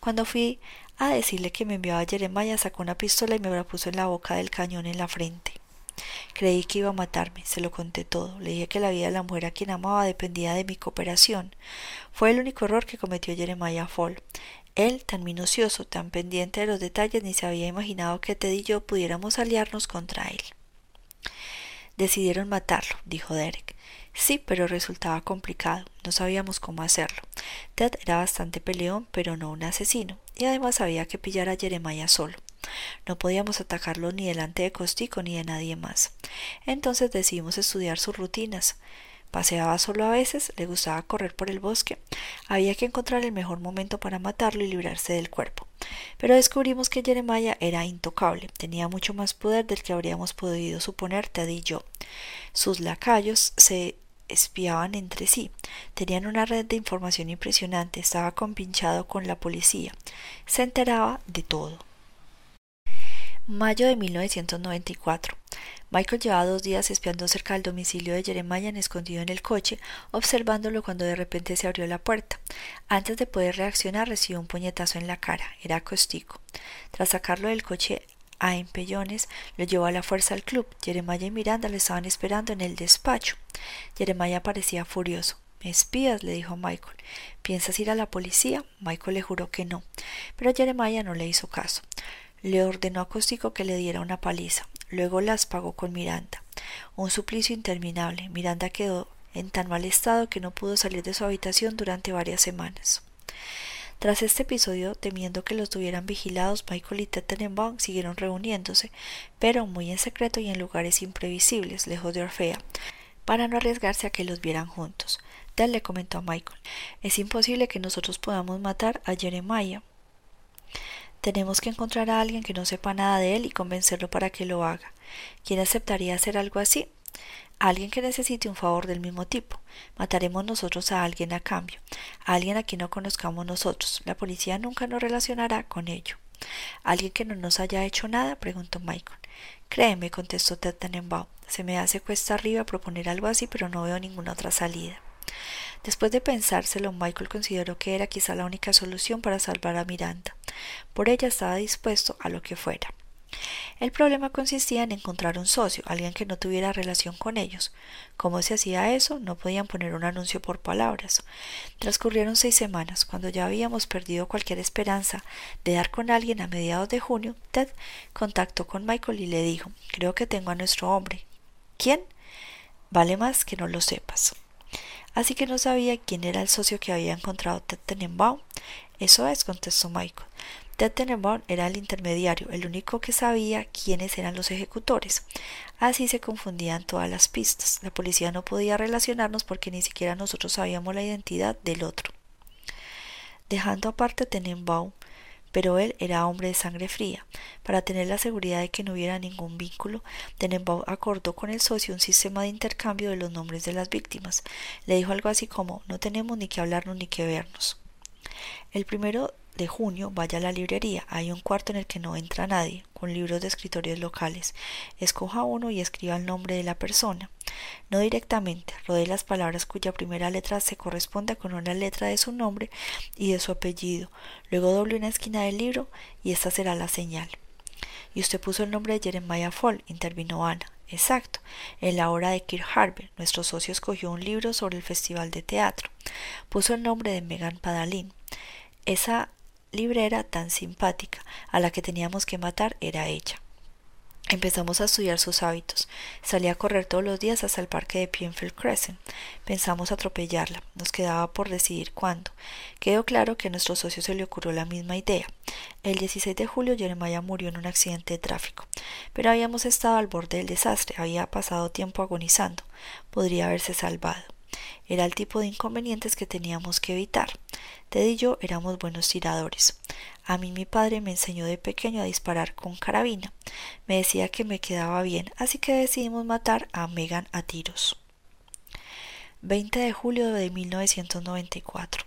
Speaker 1: Cuando fui a decirle que me enviaba a Jeremiah, sacó una pistola y me la puso en la boca del cañón en la frente. Creí que iba a matarme, se lo conté todo. Le dije que la vida de la mujer a quien amaba dependía de mi cooperación. Fue el único error que cometió Jeremiah Fall. Él, tan minucioso, tan pendiente de los detalles, ni se había imaginado que Ted y yo pudiéramos aliarnos contra él. Decidieron matarlo, dijo Derek. Sí, pero resultaba complicado. No sabíamos cómo hacerlo. Ted era bastante peleón, pero no un asesino, y además había que pillar a Jeremiah solo. No podíamos atacarlo ni delante de Costico ni de nadie más. Entonces decidimos estudiar sus rutinas. Paseaba solo a veces, le gustaba correr por el bosque. Había que encontrar el mejor momento para matarlo y librarse del cuerpo. Pero descubrimos que Jeremiah era intocable, tenía mucho más poder del que habríamos podido suponer Ted y yo. Sus lacayos se espiaban entre sí. Tenían una red de información impresionante, estaba compinchado con la policía. Se enteraba de todo. Mayo de 1994. Michael llevaba dos días espiando cerca del domicilio de Jeremiah escondido en el coche, observándolo cuando de repente se abrió la puerta. Antes de poder reaccionar recibió un puñetazo en la cara. Era Costico. Tras sacarlo del coche a empellones, lo llevó a la fuerza al club. Jeremiah y Miranda le estaban esperando en el despacho. Jeremiah parecía furioso. ¿Me espías? le dijo Michael. ¿Piensas ir a la policía? Michael le juró que no. Pero Jeremiah no le hizo caso. Le ordenó a Costico que le diera una paliza. Luego las pagó con Miranda. Un suplicio interminable. Miranda quedó en tan mal estado que no pudo salir de su habitación durante varias semanas. Tras este episodio, temiendo que los tuvieran vigilados, Michael y Tettenbaum siguieron reuniéndose, pero muy en secreto y en lugares imprevisibles, lejos de Orfea, para no arriesgarse a que los vieran juntos. Ted le comentó a Michael, es imposible que nosotros podamos matar a Jeremiah. Tenemos que encontrar a alguien que no sepa nada de él y convencerlo para que lo haga. ¿Quién aceptaría hacer algo así? Alguien que necesite un favor del mismo tipo. Mataremos nosotros a alguien a cambio, a alguien a quien no conozcamos nosotros. La policía nunca nos relacionará con ello. ¿Alguien que no nos haya hecho nada? preguntó Michael. Créeme, contestó Ted Tenenbaum. Se me hace cuesta arriba proponer algo así, pero no veo ninguna otra salida. Después de pensárselo, Michael consideró que era quizá la única solución para salvar a Miranda. Por ella estaba dispuesto a lo que fuera. El problema consistía en encontrar un socio, alguien que no tuviera relación con ellos. ¿Cómo se hacía eso? No podían poner un anuncio por palabras. Transcurrieron seis semanas. Cuando ya habíamos perdido cualquier esperanza de dar con alguien a mediados de junio, Ted contactó con Michael y le dijo Creo que tengo a nuestro hombre. ¿Quién? Vale más que no lo sepas así que no sabía quién era el socio que había encontrado Ted Tenenbaum. Eso es, contestó Michael. Ted Tenenbaum era el intermediario, el único que sabía quiénes eran los ejecutores. Así se confundían todas las pistas. La policía no podía relacionarnos porque ni siquiera nosotros sabíamos la identidad del otro. Dejando aparte Tenenbaum, pero él era hombre de sangre fría. Para tener la seguridad de que no hubiera ningún vínculo, Tenenbaum acordó con el socio un sistema de intercambio de los nombres de las víctimas. Le dijo algo así como no tenemos ni que hablarnos ni que vernos. El primero de junio vaya a la librería. Hay un cuarto en el que no entra nadie, con libros de escritorios locales. Escoja uno y escriba el nombre de la persona. No directamente, rodee las palabras cuya primera letra se corresponde con una letra de su nombre y de su apellido. Luego doble una esquina del libro y esta será la señal. Y usted puso el nombre de Jeremiah Fall, intervino Ana. Exacto. En la hora de Kirk Harvey, nuestro socio escogió un libro sobre el festival de teatro. Puso el nombre de Megan Padalín. Esa librera tan simpática a la que teníamos que matar era ella. Empezamos a estudiar sus hábitos. Salía a correr todos los días hasta el parque de Pienfield Crescent. Pensamos atropellarla. Nos quedaba por decidir cuándo. Quedó claro que a nuestro socio se le ocurrió la misma idea. El 16 de julio Jeremiah murió en un accidente de tráfico. Pero habíamos estado al borde del desastre. Había pasado tiempo agonizando. Podría haberse salvado. Era el tipo de inconvenientes que teníamos que evitar. Ted y yo éramos buenos tiradores. A mí mi padre me enseñó de pequeño a disparar con carabina. Me decía que me quedaba bien, así que decidimos matar a Megan a tiros. 20 de julio de 1994.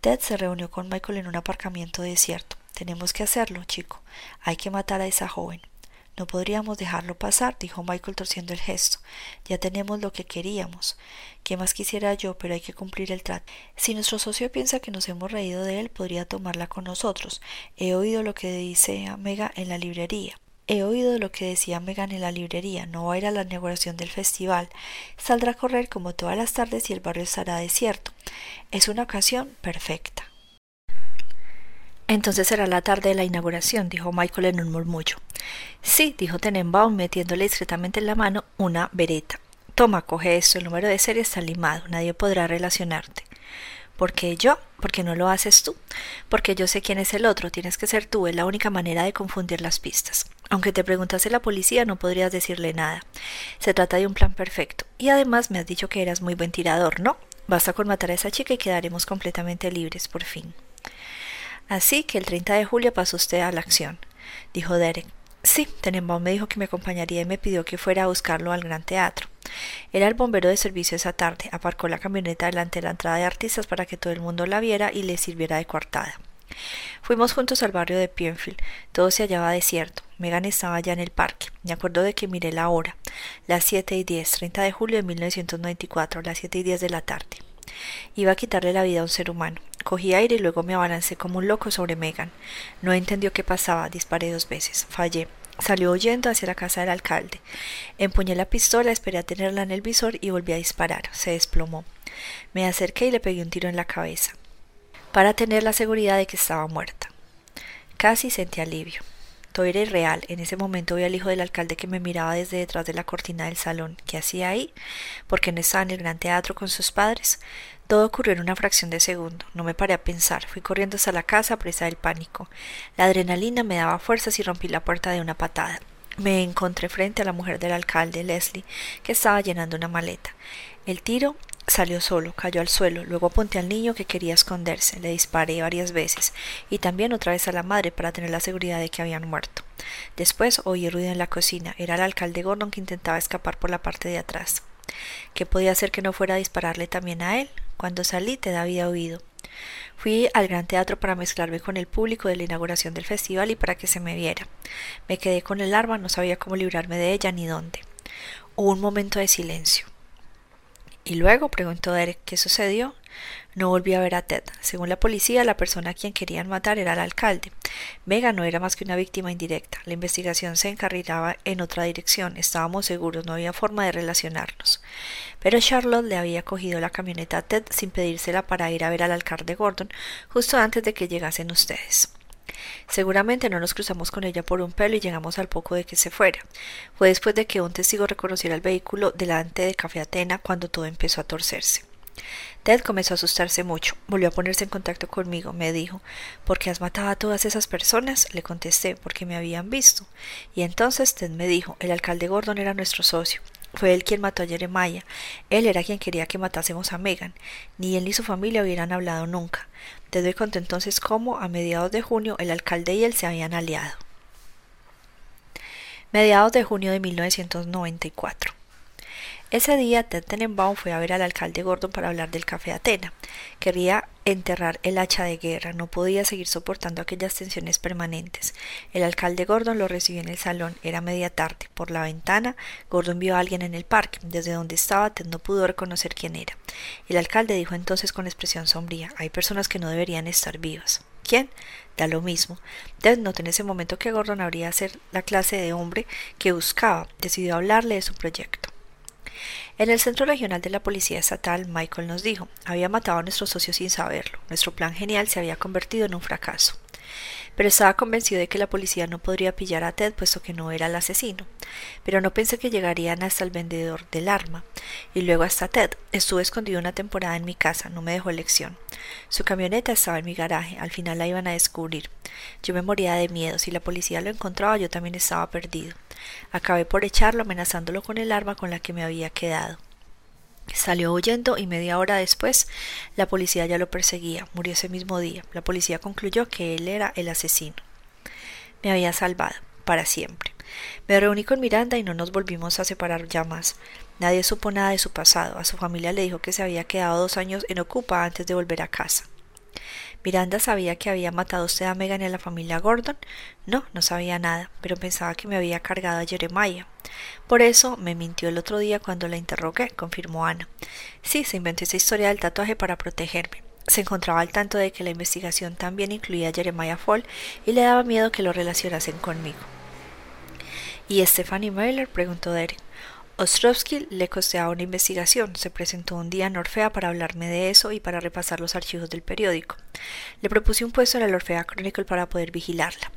Speaker 1: Ted se reunió con Michael en un aparcamiento desierto. Tenemos que hacerlo, chico. Hay que matar a esa joven. No podríamos dejarlo pasar, dijo Michael torciendo el gesto. Ya tenemos lo que queríamos. ¿Qué más quisiera yo? Pero hay que cumplir el trato. Si nuestro socio piensa que nos hemos reído de él, podría tomarla con nosotros. He oído lo que dice Mega en la librería. He oído lo que decía Megan en la librería. No va a ir a la inauguración del festival. Saldrá a correr como todas las tardes y el barrio estará desierto. Es una ocasión perfecta. Entonces será la tarde de la inauguración, dijo Michael en un murmullo. Sí, dijo Tenenbaum metiéndole discretamente en la mano una vereta. Toma, coge esto, el número de serie está limado, nadie podrá relacionarte. ¿Por qué yo? ¿Por qué no lo haces tú? Porque yo sé quién es el otro, tienes que ser tú, es la única manera de confundir las pistas. Aunque te preguntase la policía, no podrías decirle nada. Se trata de un plan perfecto. Y además me has dicho que eras muy buen tirador, ¿no? Basta con matar a esa chica y quedaremos completamente libres, por fin. Así que el 30 de julio pasó usted a la acción, dijo Derek. Sí, Tenenbaum me dijo que me acompañaría y me pidió que fuera a buscarlo al Gran Teatro. Era el bombero de servicio esa tarde. Aparcó la camioneta delante de la entrada de artistas para que todo el mundo la viera y le sirviera de coartada. Fuimos juntos al barrio de Pienfield. Todo se hallaba desierto. Megan estaba ya en el parque. Me acuerdo de que miré la hora. Las siete y diez, 30 de julio de 1994, las siete y diez de la tarde. Iba a quitarle la vida a un ser humano. Cogí aire y luego me abalancé como un loco sobre Megan. No entendió qué pasaba. Disparé dos veces. Fallé. Salió huyendo hacia la casa del alcalde. Empuñé la pistola, esperé a tenerla en el visor y volví a disparar. Se desplomó. Me acerqué y le pegué un tiro en la cabeza, para tener la seguridad de que estaba muerta. Casi sentí alivio. Todo era irreal. En ese momento vi al hijo del alcalde que me miraba desde detrás de la cortina del salón. ¿Qué hacía ahí? porque no estaba en el gran teatro con sus padres? Todo ocurrió en una fracción de segundo. No me paré a pensar. Fui corriendo hasta la casa presa del pánico. La adrenalina me daba fuerzas y rompí la puerta de una patada. Me encontré frente a la mujer del alcalde, Leslie, que estaba llenando una maleta. El tiro Salió solo, cayó al suelo, luego apunté al niño que quería esconderse, le disparé varias veces, y también otra vez a la madre para tener la seguridad de que habían muerto. Después oí ruido en la cocina, era el alcalde Gordon que intentaba escapar por la parte de atrás. ¿Qué podía hacer que no fuera a dispararle también a él? Cuando salí te había oído. Fui al gran teatro para mezclarme con el público de la inauguración del festival y para que se me viera. Me quedé con el arma, no sabía cómo librarme de ella ni dónde. Hubo un momento de silencio. ¿Y luego? preguntó Derek. ¿Qué sucedió? No volví a ver a Ted. Según la policía, la persona a quien querían matar era el alcalde. Vega no era más que una víctima indirecta. La investigación se encarrilaba en otra dirección. Estábamos seguros, no había forma de relacionarnos. Pero Charlotte le había cogido la camioneta a Ted sin pedírsela para ir a ver al alcalde Gordon justo antes de que llegasen ustedes. Seguramente no nos cruzamos con ella por un pelo y llegamos al poco de que se fuera. Fue después de que un testigo reconociera el vehículo delante de Café Atena cuando todo empezó a torcerse. Ted comenzó a asustarse mucho. Volvió a ponerse en contacto conmigo. Me dijo ¿Por qué has matado a todas esas personas? Le contesté porque me habían visto. Y entonces Ted me dijo el alcalde Gordon era nuestro socio. Fue él quien mató a Jeremiah. Él era quien quería que matásemos a Megan. Ni él ni su familia hubieran hablado nunca. Te doy cuenta entonces cómo, a mediados de junio, el alcalde y él se habían aliado. Mediados de junio de 1994. Ese día Ted Tenenbaum fue a ver al alcalde Gordon para hablar del café Atena. Quería enterrar el hacha de guerra. No podía seguir soportando aquellas tensiones permanentes. El alcalde Gordon lo recibió en el salón. Era media tarde. Por la ventana, Gordon vio a alguien en el parque. Desde donde estaba, Ted no pudo reconocer quién era. El alcalde dijo entonces con expresión sombría: Hay personas que no deberían estar vivas. ¿Quién? Da lo mismo. Ted notó en ese momento que Gordon habría ser la clase de hombre que buscaba. Decidió hablarle de su proyecto. En el Centro Regional de la Policía Estatal, Michael nos dijo, había matado a nuestro socio sin saberlo. Nuestro plan genial se había convertido en un fracaso. Pero estaba convencido de que la policía no podría pillar a Ted puesto que no era el asesino. Pero no pensé que llegarían hasta el vendedor del arma. Y luego hasta Ted. Estuve escondido una temporada en mi casa, no me dejó elección. Su camioneta estaba en mi garaje, al final la iban a descubrir. Yo me moría de miedo, si la policía lo encontraba yo también estaba perdido. Acabé por echarlo amenazándolo con el arma con la que me había quedado. Salió huyendo y media hora después la policía ya lo perseguía. Murió ese mismo día. La policía concluyó que él era el asesino. Me había salvado, para siempre. Me reuní con Miranda y no nos volvimos a separar ya más. Nadie supo nada de su pasado. A su familia le dijo que se había quedado dos años en Ocupa antes de volver a casa. Miranda sabía que había matado usted a Megan y a la familia Gordon. No, no sabía nada, pero pensaba que me había cargado a Jeremiah. Por eso me mintió el otro día cuando la interrogué, confirmó Ana. Sí, se inventó esa historia del tatuaje para protegerme. Se encontraba al tanto de que la investigación también incluía a Jeremiah Fall y le daba miedo que lo relacionasen conmigo. ¿Y Stephanie Mailer? preguntó Derek. Ostrovsky le costeaba una investigación. Se presentó un día en Orfea para hablarme de eso y para repasar los archivos del periódico. Le propuse un puesto en el Orfea Chronicle para poder vigilarla.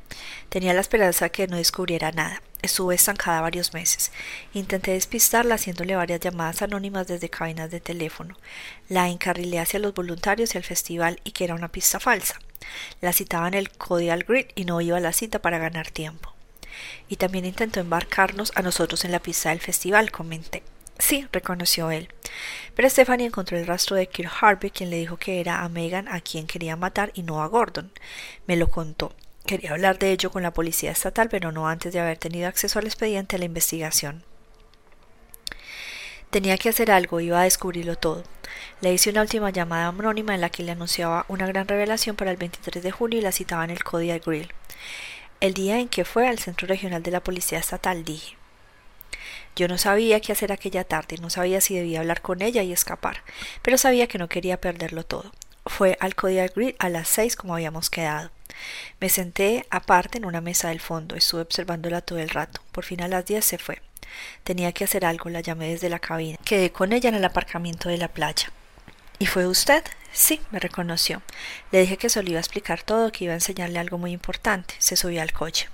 Speaker 1: Tenía la esperanza de que no descubriera nada. Estuve estancada varios meses. Intenté despistarla haciéndole varias llamadas anónimas desde cabinas de teléfono. La encarrilé hacia los voluntarios y al festival y que era una pista falsa. La citaba en el Codial Grid y no iba a la cita para ganar tiempo y también intentó embarcarnos a nosotros en la pista del festival, comenté. Sí, reconoció él. Pero Stephanie encontró el rastro de Kirk Harvey, quien le dijo que era a Megan a quien quería matar y no a Gordon. Me lo contó. Quería hablar de ello con la policía estatal, pero no antes de haber tenido acceso al expediente de la investigación. Tenía que hacer algo, iba a descubrirlo todo. Le hice una última llamada anónima en la que le anunciaba una gran revelación para el 23 de junio y la citaba en el Kodiak Grill. El día en que fue al Centro Regional de la Policía Estatal dije yo no sabía qué hacer aquella tarde, no sabía si debía hablar con ella y escapar, pero sabía que no quería perderlo todo. Fue al Kodiak Grid a las seis como habíamos quedado. Me senté aparte en una mesa del fondo, estuve observándola todo el rato. Por fin a las diez se fue. Tenía que hacer algo, la llamé desde la cabina. Quedé con ella en el aparcamiento de la playa. ¿Y fue usted? Sí, me reconoció. Le dije que solo iba a explicar todo, que iba a enseñarle algo muy importante. Se subió al coche.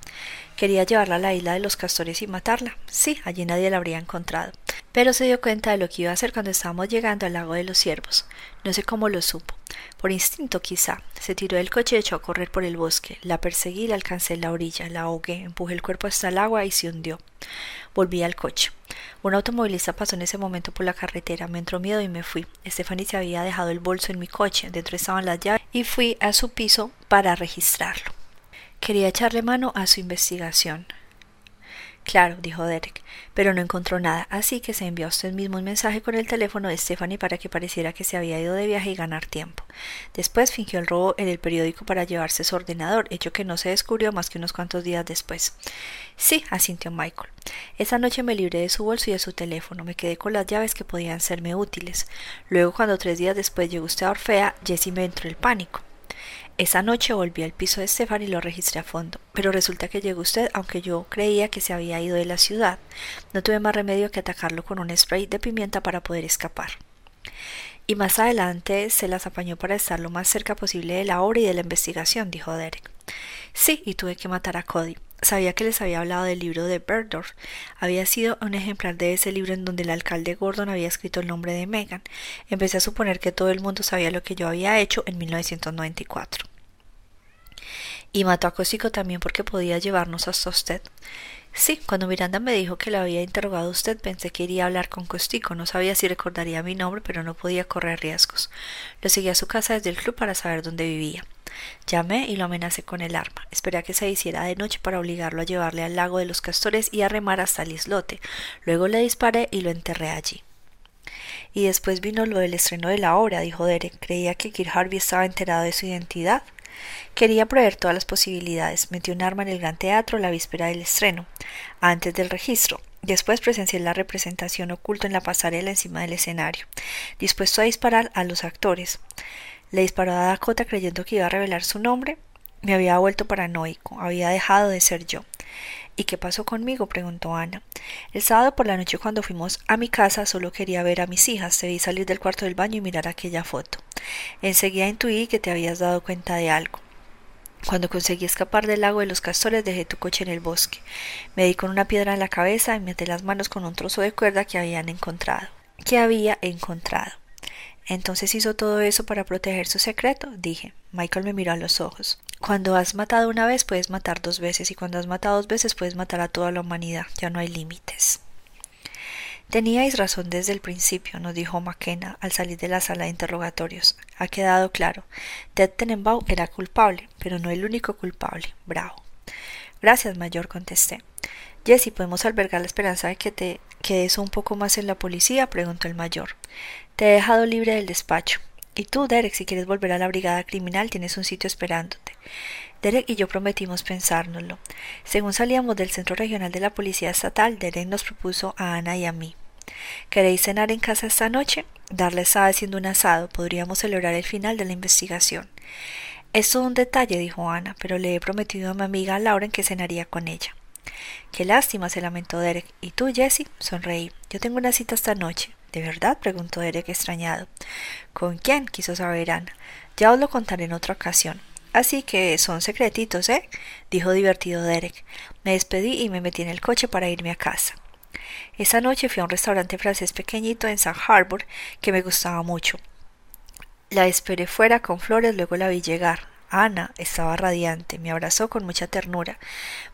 Speaker 1: ¿Quería llevarla a la isla de los castores y matarla? Sí, allí nadie la habría encontrado. Pero se dio cuenta de lo que iba a hacer cuando estábamos llegando al lago de los ciervos. No sé cómo lo supo. Por instinto, quizá. Se tiró del coche y echó a correr por el bosque. La perseguí, la alcancé en la orilla, la ahogué, empujé el cuerpo hasta el agua y se hundió. Volví al coche. Un automovilista pasó en ese momento por la carretera, me entró miedo y me fui. Stephanie se había dejado el bolso en mi coche, dentro estaban las llaves y fui a su piso para registrarlo. Quería echarle mano a su investigación. Claro, dijo Derek, pero no encontró nada, así que se envió a usted mismo un mensaje con el teléfono de Stephanie para que pareciera que se había ido de viaje y ganar tiempo. Después fingió el robo en el periódico para llevarse su ordenador, hecho que no se descubrió más que unos cuantos días después. Sí, asintió Michael. Esa noche me libré de su bolso y de su teléfono, me quedé con las llaves que podían serme útiles. Luego, cuando tres días después llegó usted a Orfea, Jessie me entró el pánico. Esa noche volví al piso de Estefan y lo registré a fondo, pero resulta que llegó usted aunque yo creía que se había ido de la ciudad. No tuve más remedio que atacarlo con un spray de pimienta para poder escapar. Y más adelante se las apañó para estar lo más cerca posible de la obra y de la investigación, dijo Derek. Sí, y tuve que matar a Cody. Sabía que les había hablado del libro de Berdorf. Había sido un ejemplar de ese libro en donde el alcalde Gordon había escrito el nombre de Megan. Empecé a suponer que todo el mundo sabía lo que yo había hecho en 1994. Y mató a Cosico también porque podía llevarnos hasta usted. Sí, cuando Miranda me dijo que le había interrogado usted, pensé que iría a hablar con Costico. No sabía si recordaría mi nombre, pero no podía correr riesgos. Lo seguí a su casa desde el club para saber dónde vivía. Llamé y lo amenacé con el arma. Esperé a que se hiciera de noche para obligarlo a llevarle al lago de los castores y a remar hasta el islote. Luego le disparé y lo enterré allí. Y después vino lo del estreno de la obra, dijo Derek. Creía que Kirk Harvey estaba enterado de su identidad. Quería proveer todas las posibilidades. Metió un arma en el gran teatro la víspera del estreno, antes del registro. Después presencié la representación oculta en la pasarela encima del escenario, dispuesto a disparar a los actores. Le disparó a Dakota creyendo que iba a revelar su nombre. Me había vuelto paranoico, había dejado de ser yo. ¿Y qué pasó conmigo? preguntó Ana. El sábado por la noche cuando fuimos a mi casa solo quería ver a mis hijas. Te vi salir del cuarto del baño y mirar aquella foto. Enseguida intuí que te habías dado cuenta de algo. Cuando conseguí escapar del lago de los castores dejé tu coche en el bosque. Me di con una piedra en la cabeza y me até las manos con un trozo de cuerda que habían encontrado. ¿Qué había encontrado? Entonces hizo todo eso para proteger su secreto, dije. Michael me miró a los ojos. Cuando has matado una vez puedes matar dos veces y cuando has matado dos veces puedes matar a toda la humanidad. Ya no hay límites. Teníais razón desde el principio, nos dijo McKenna al salir de la sala de interrogatorios. Ha quedado claro. Ted Tenenbaum era culpable, pero no el único culpable. Bravo. Gracias, mayor, contesté. Jesse, ¿podemos albergar la esperanza de que te quedes un poco más en la policía? preguntó el mayor. Te he dejado libre del despacho. Y tú, Derek, si quieres volver a la brigada criminal, tienes un sitio esperándote. Derek y yo prometimos pensárnoslo. Según salíamos del centro regional de la Policía Estatal, Derek nos propuso a Ana y a mí. ¿Queréis cenar en casa esta noche? Darle estaba haciendo un asado. Podríamos celebrar el final de la investigación. Es todo un detalle, dijo Ana, pero le he prometido a mi amiga Laura que cenaría con ella. Qué lástima, se lamentó Derek. ¿Y tú, Jessie? Sonreí. Yo tengo una cita esta noche. ¿De verdad? preguntó Derek extrañado. ¿Con quién? quiso saber Ana. Ya os lo contaré en otra ocasión. Así que son secretitos, ¿eh? dijo divertido Derek. Me despedí y me metí en el coche para irme a casa. Esa noche fui a un restaurante francés pequeñito en San Harbor que me gustaba mucho. La esperé fuera con flores, luego la vi llegar. Ana estaba radiante, me abrazó con mucha ternura.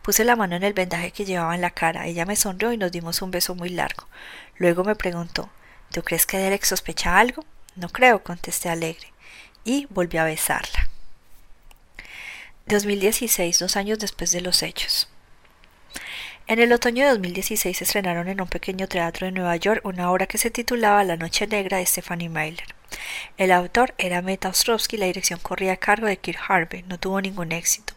Speaker 1: Puse la mano en el vendaje que llevaba en la cara. Ella me sonrió y nos dimos un beso muy largo. Luego me preguntó ¿Tú crees que Derek sospecha algo? No creo, contesté alegre. Y volví a besarla. 2016, dos años después de los hechos. En el otoño de 2016 estrenaron en un pequeño teatro de Nueva York una obra que se titulaba La Noche Negra de Stephanie Myler. El autor era Meta Ostrovsky y la dirección corría a cargo de Kirk Harvey. No tuvo ningún éxito.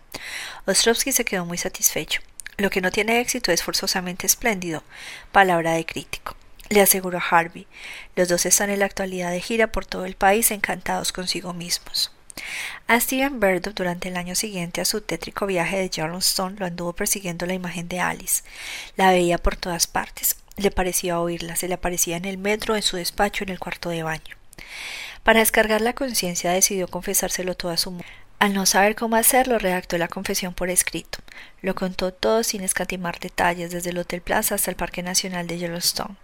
Speaker 1: Ostrovsky se quedó muy satisfecho. Lo que no tiene éxito es forzosamente espléndido, palabra de crítico. Le aseguró Harvey. Los dos están en la actualidad de gira por todo el país encantados consigo mismos. A Steven Berdo durante el año siguiente a su tétrico viaje de Yellowstone lo anduvo persiguiendo la imagen de Alice. La veía por todas partes. Le parecía oírla, se le aparecía en el metro, en su despacho, en el cuarto de baño. Para descargar la conciencia decidió confesárselo todo a su mujer. Al no saber cómo hacerlo, redactó la confesión por escrito. Lo contó todo sin escatimar detalles, desde el Hotel Plaza hasta el Parque Nacional de Yellowstone.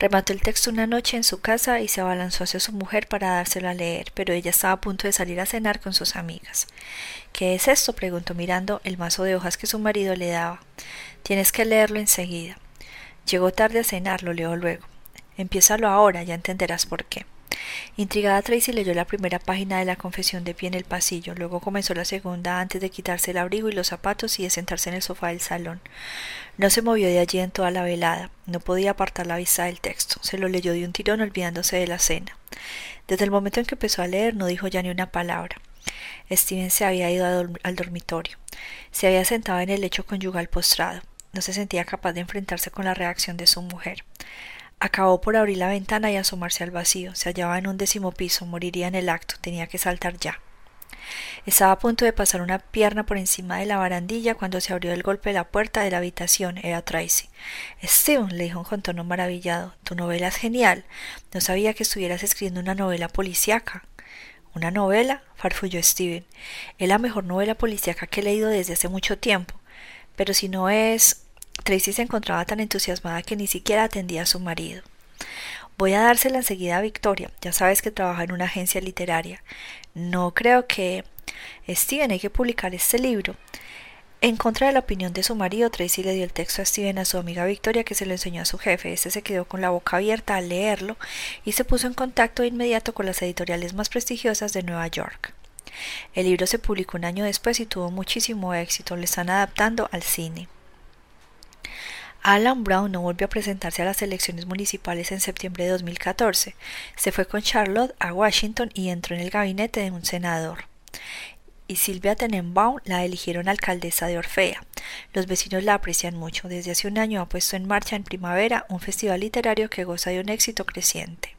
Speaker 1: Remató el texto una noche en su casa y se abalanzó hacia su mujer para dárselo a leer, pero ella estaba a punto de salir a cenar con sus amigas. ¿Qué es esto? preguntó mirando el mazo de hojas que su marido le daba. Tienes que leerlo enseguida. Llegó tarde a cenar, lo leo luego. Empiézalo ahora, ya entenderás por qué. Intrigada Tracy leyó la primera página de la confesión de pie en el pasillo, luego comenzó la segunda antes de quitarse el abrigo y los zapatos y de sentarse en el sofá del salón. No se movió de allí en toda la velada, no podía apartar la vista del texto, se lo leyó de un tirón olvidándose de la cena. Desde el momento en que empezó a leer no dijo ya ni una palabra. Steven se había ido al dormitorio. Se había sentado en el lecho conyugal postrado. No se sentía capaz de enfrentarse con la reacción de su mujer. Acabó por abrir la ventana y asomarse al vacío. Se hallaba en un décimo piso, moriría en el acto, tenía que saltar ya. Estaba a punto de pasar una pierna por encima de la barandilla cuando se abrió el golpe de la puerta de la habitación. Era Tracy. Steven, le dijo con tono maravillado, tu novela es genial. No sabía que estuvieras escribiendo una novela policíaca. ¿Una novela? farfulló Steven. Es la mejor novela policíaca que he leído desde hace mucho tiempo. Pero si no es. Tracy se encontraba tan entusiasmada que ni siquiera atendía a su marido. Voy a dársela enseguida a Victoria. Ya sabes que trabaja en una agencia literaria. No creo que. Steven, hay que publicar este libro. En contra de la opinión de su marido, Tracy le dio el texto a Steven a su amiga Victoria, que se lo enseñó a su jefe. Este se quedó con la boca abierta al leerlo y se puso en contacto de inmediato con las editoriales más prestigiosas de Nueva York. El libro se publicó un año después y tuvo muchísimo éxito. Lo están adaptando al cine. Alan Brown no volvió a presentarse a las elecciones municipales en septiembre de 2014. Se fue con Charlotte a Washington y entró en el gabinete de un senador. Y Silvia Tenenbaum la eligieron alcaldesa de Orfea. Los vecinos la aprecian mucho. Desde hace un año ha puesto en marcha en primavera un festival literario que goza de un éxito creciente.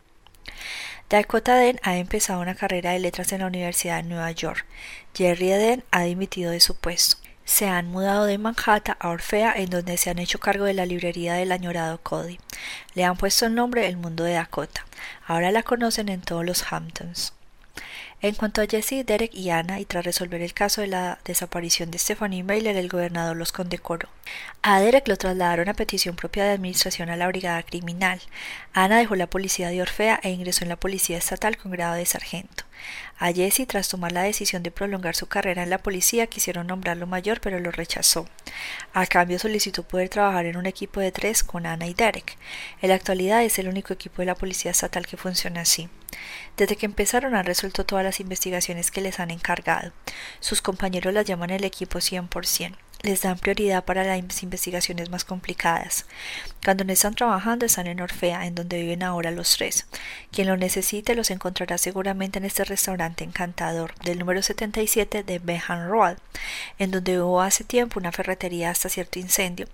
Speaker 1: Dakota Den ha empezado una carrera de letras en la Universidad de Nueva York. Jerry Den ha dimitido de su puesto. Se han mudado de Manhattan a Orfea, en donde se han hecho cargo de la librería del añorado Cody. Le han puesto el nombre El Mundo de Dakota. Ahora la conocen en todos los Hamptons. En cuanto a Jesse, Derek y Anna, y tras resolver el caso de la desaparición de Stephanie Mailer, el gobernador los condecoró. A Derek lo trasladaron a petición propia de administración a la brigada criminal. Anna dejó la policía de Orfea e ingresó en la policía estatal con grado de sargento. A Jesse, tras tomar la decisión de prolongar su carrera en la policía, quisieron nombrarlo mayor, pero lo rechazó. A cambio, solicitó poder trabajar en un equipo de tres con Ana y Derek. En la actualidad es el único equipo de la policía estatal que funciona así. Desde que empezaron han resuelto todas las investigaciones que les han encargado. Sus compañeros las llaman el equipo 100% les dan prioridad para las investigaciones más complicadas. Cuando no están trabajando están en Orfea, en donde viven ahora los tres. Quien lo necesite los encontrará seguramente en este restaurante encantador del número 77 de Behan Road, en donde hubo hace tiempo una ferretería hasta cierto incendio,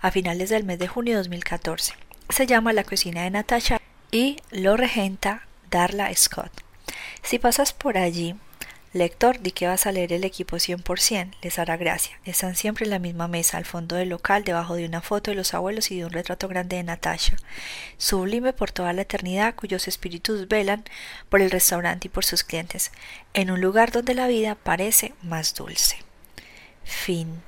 Speaker 1: a finales del mes de junio de 2014. Se llama La Cocina de Natasha y lo regenta Darla Scott. Si pasas por allí, Lector, di que vas a leer el equipo 100%, les hará gracia. Están siempre en la misma mesa, al fondo del local, debajo de una foto de los abuelos y de un retrato grande de Natasha. Sublime por toda la eternidad, cuyos espíritus velan por el restaurante y por sus clientes, en un lugar donde la vida parece más dulce. Fin.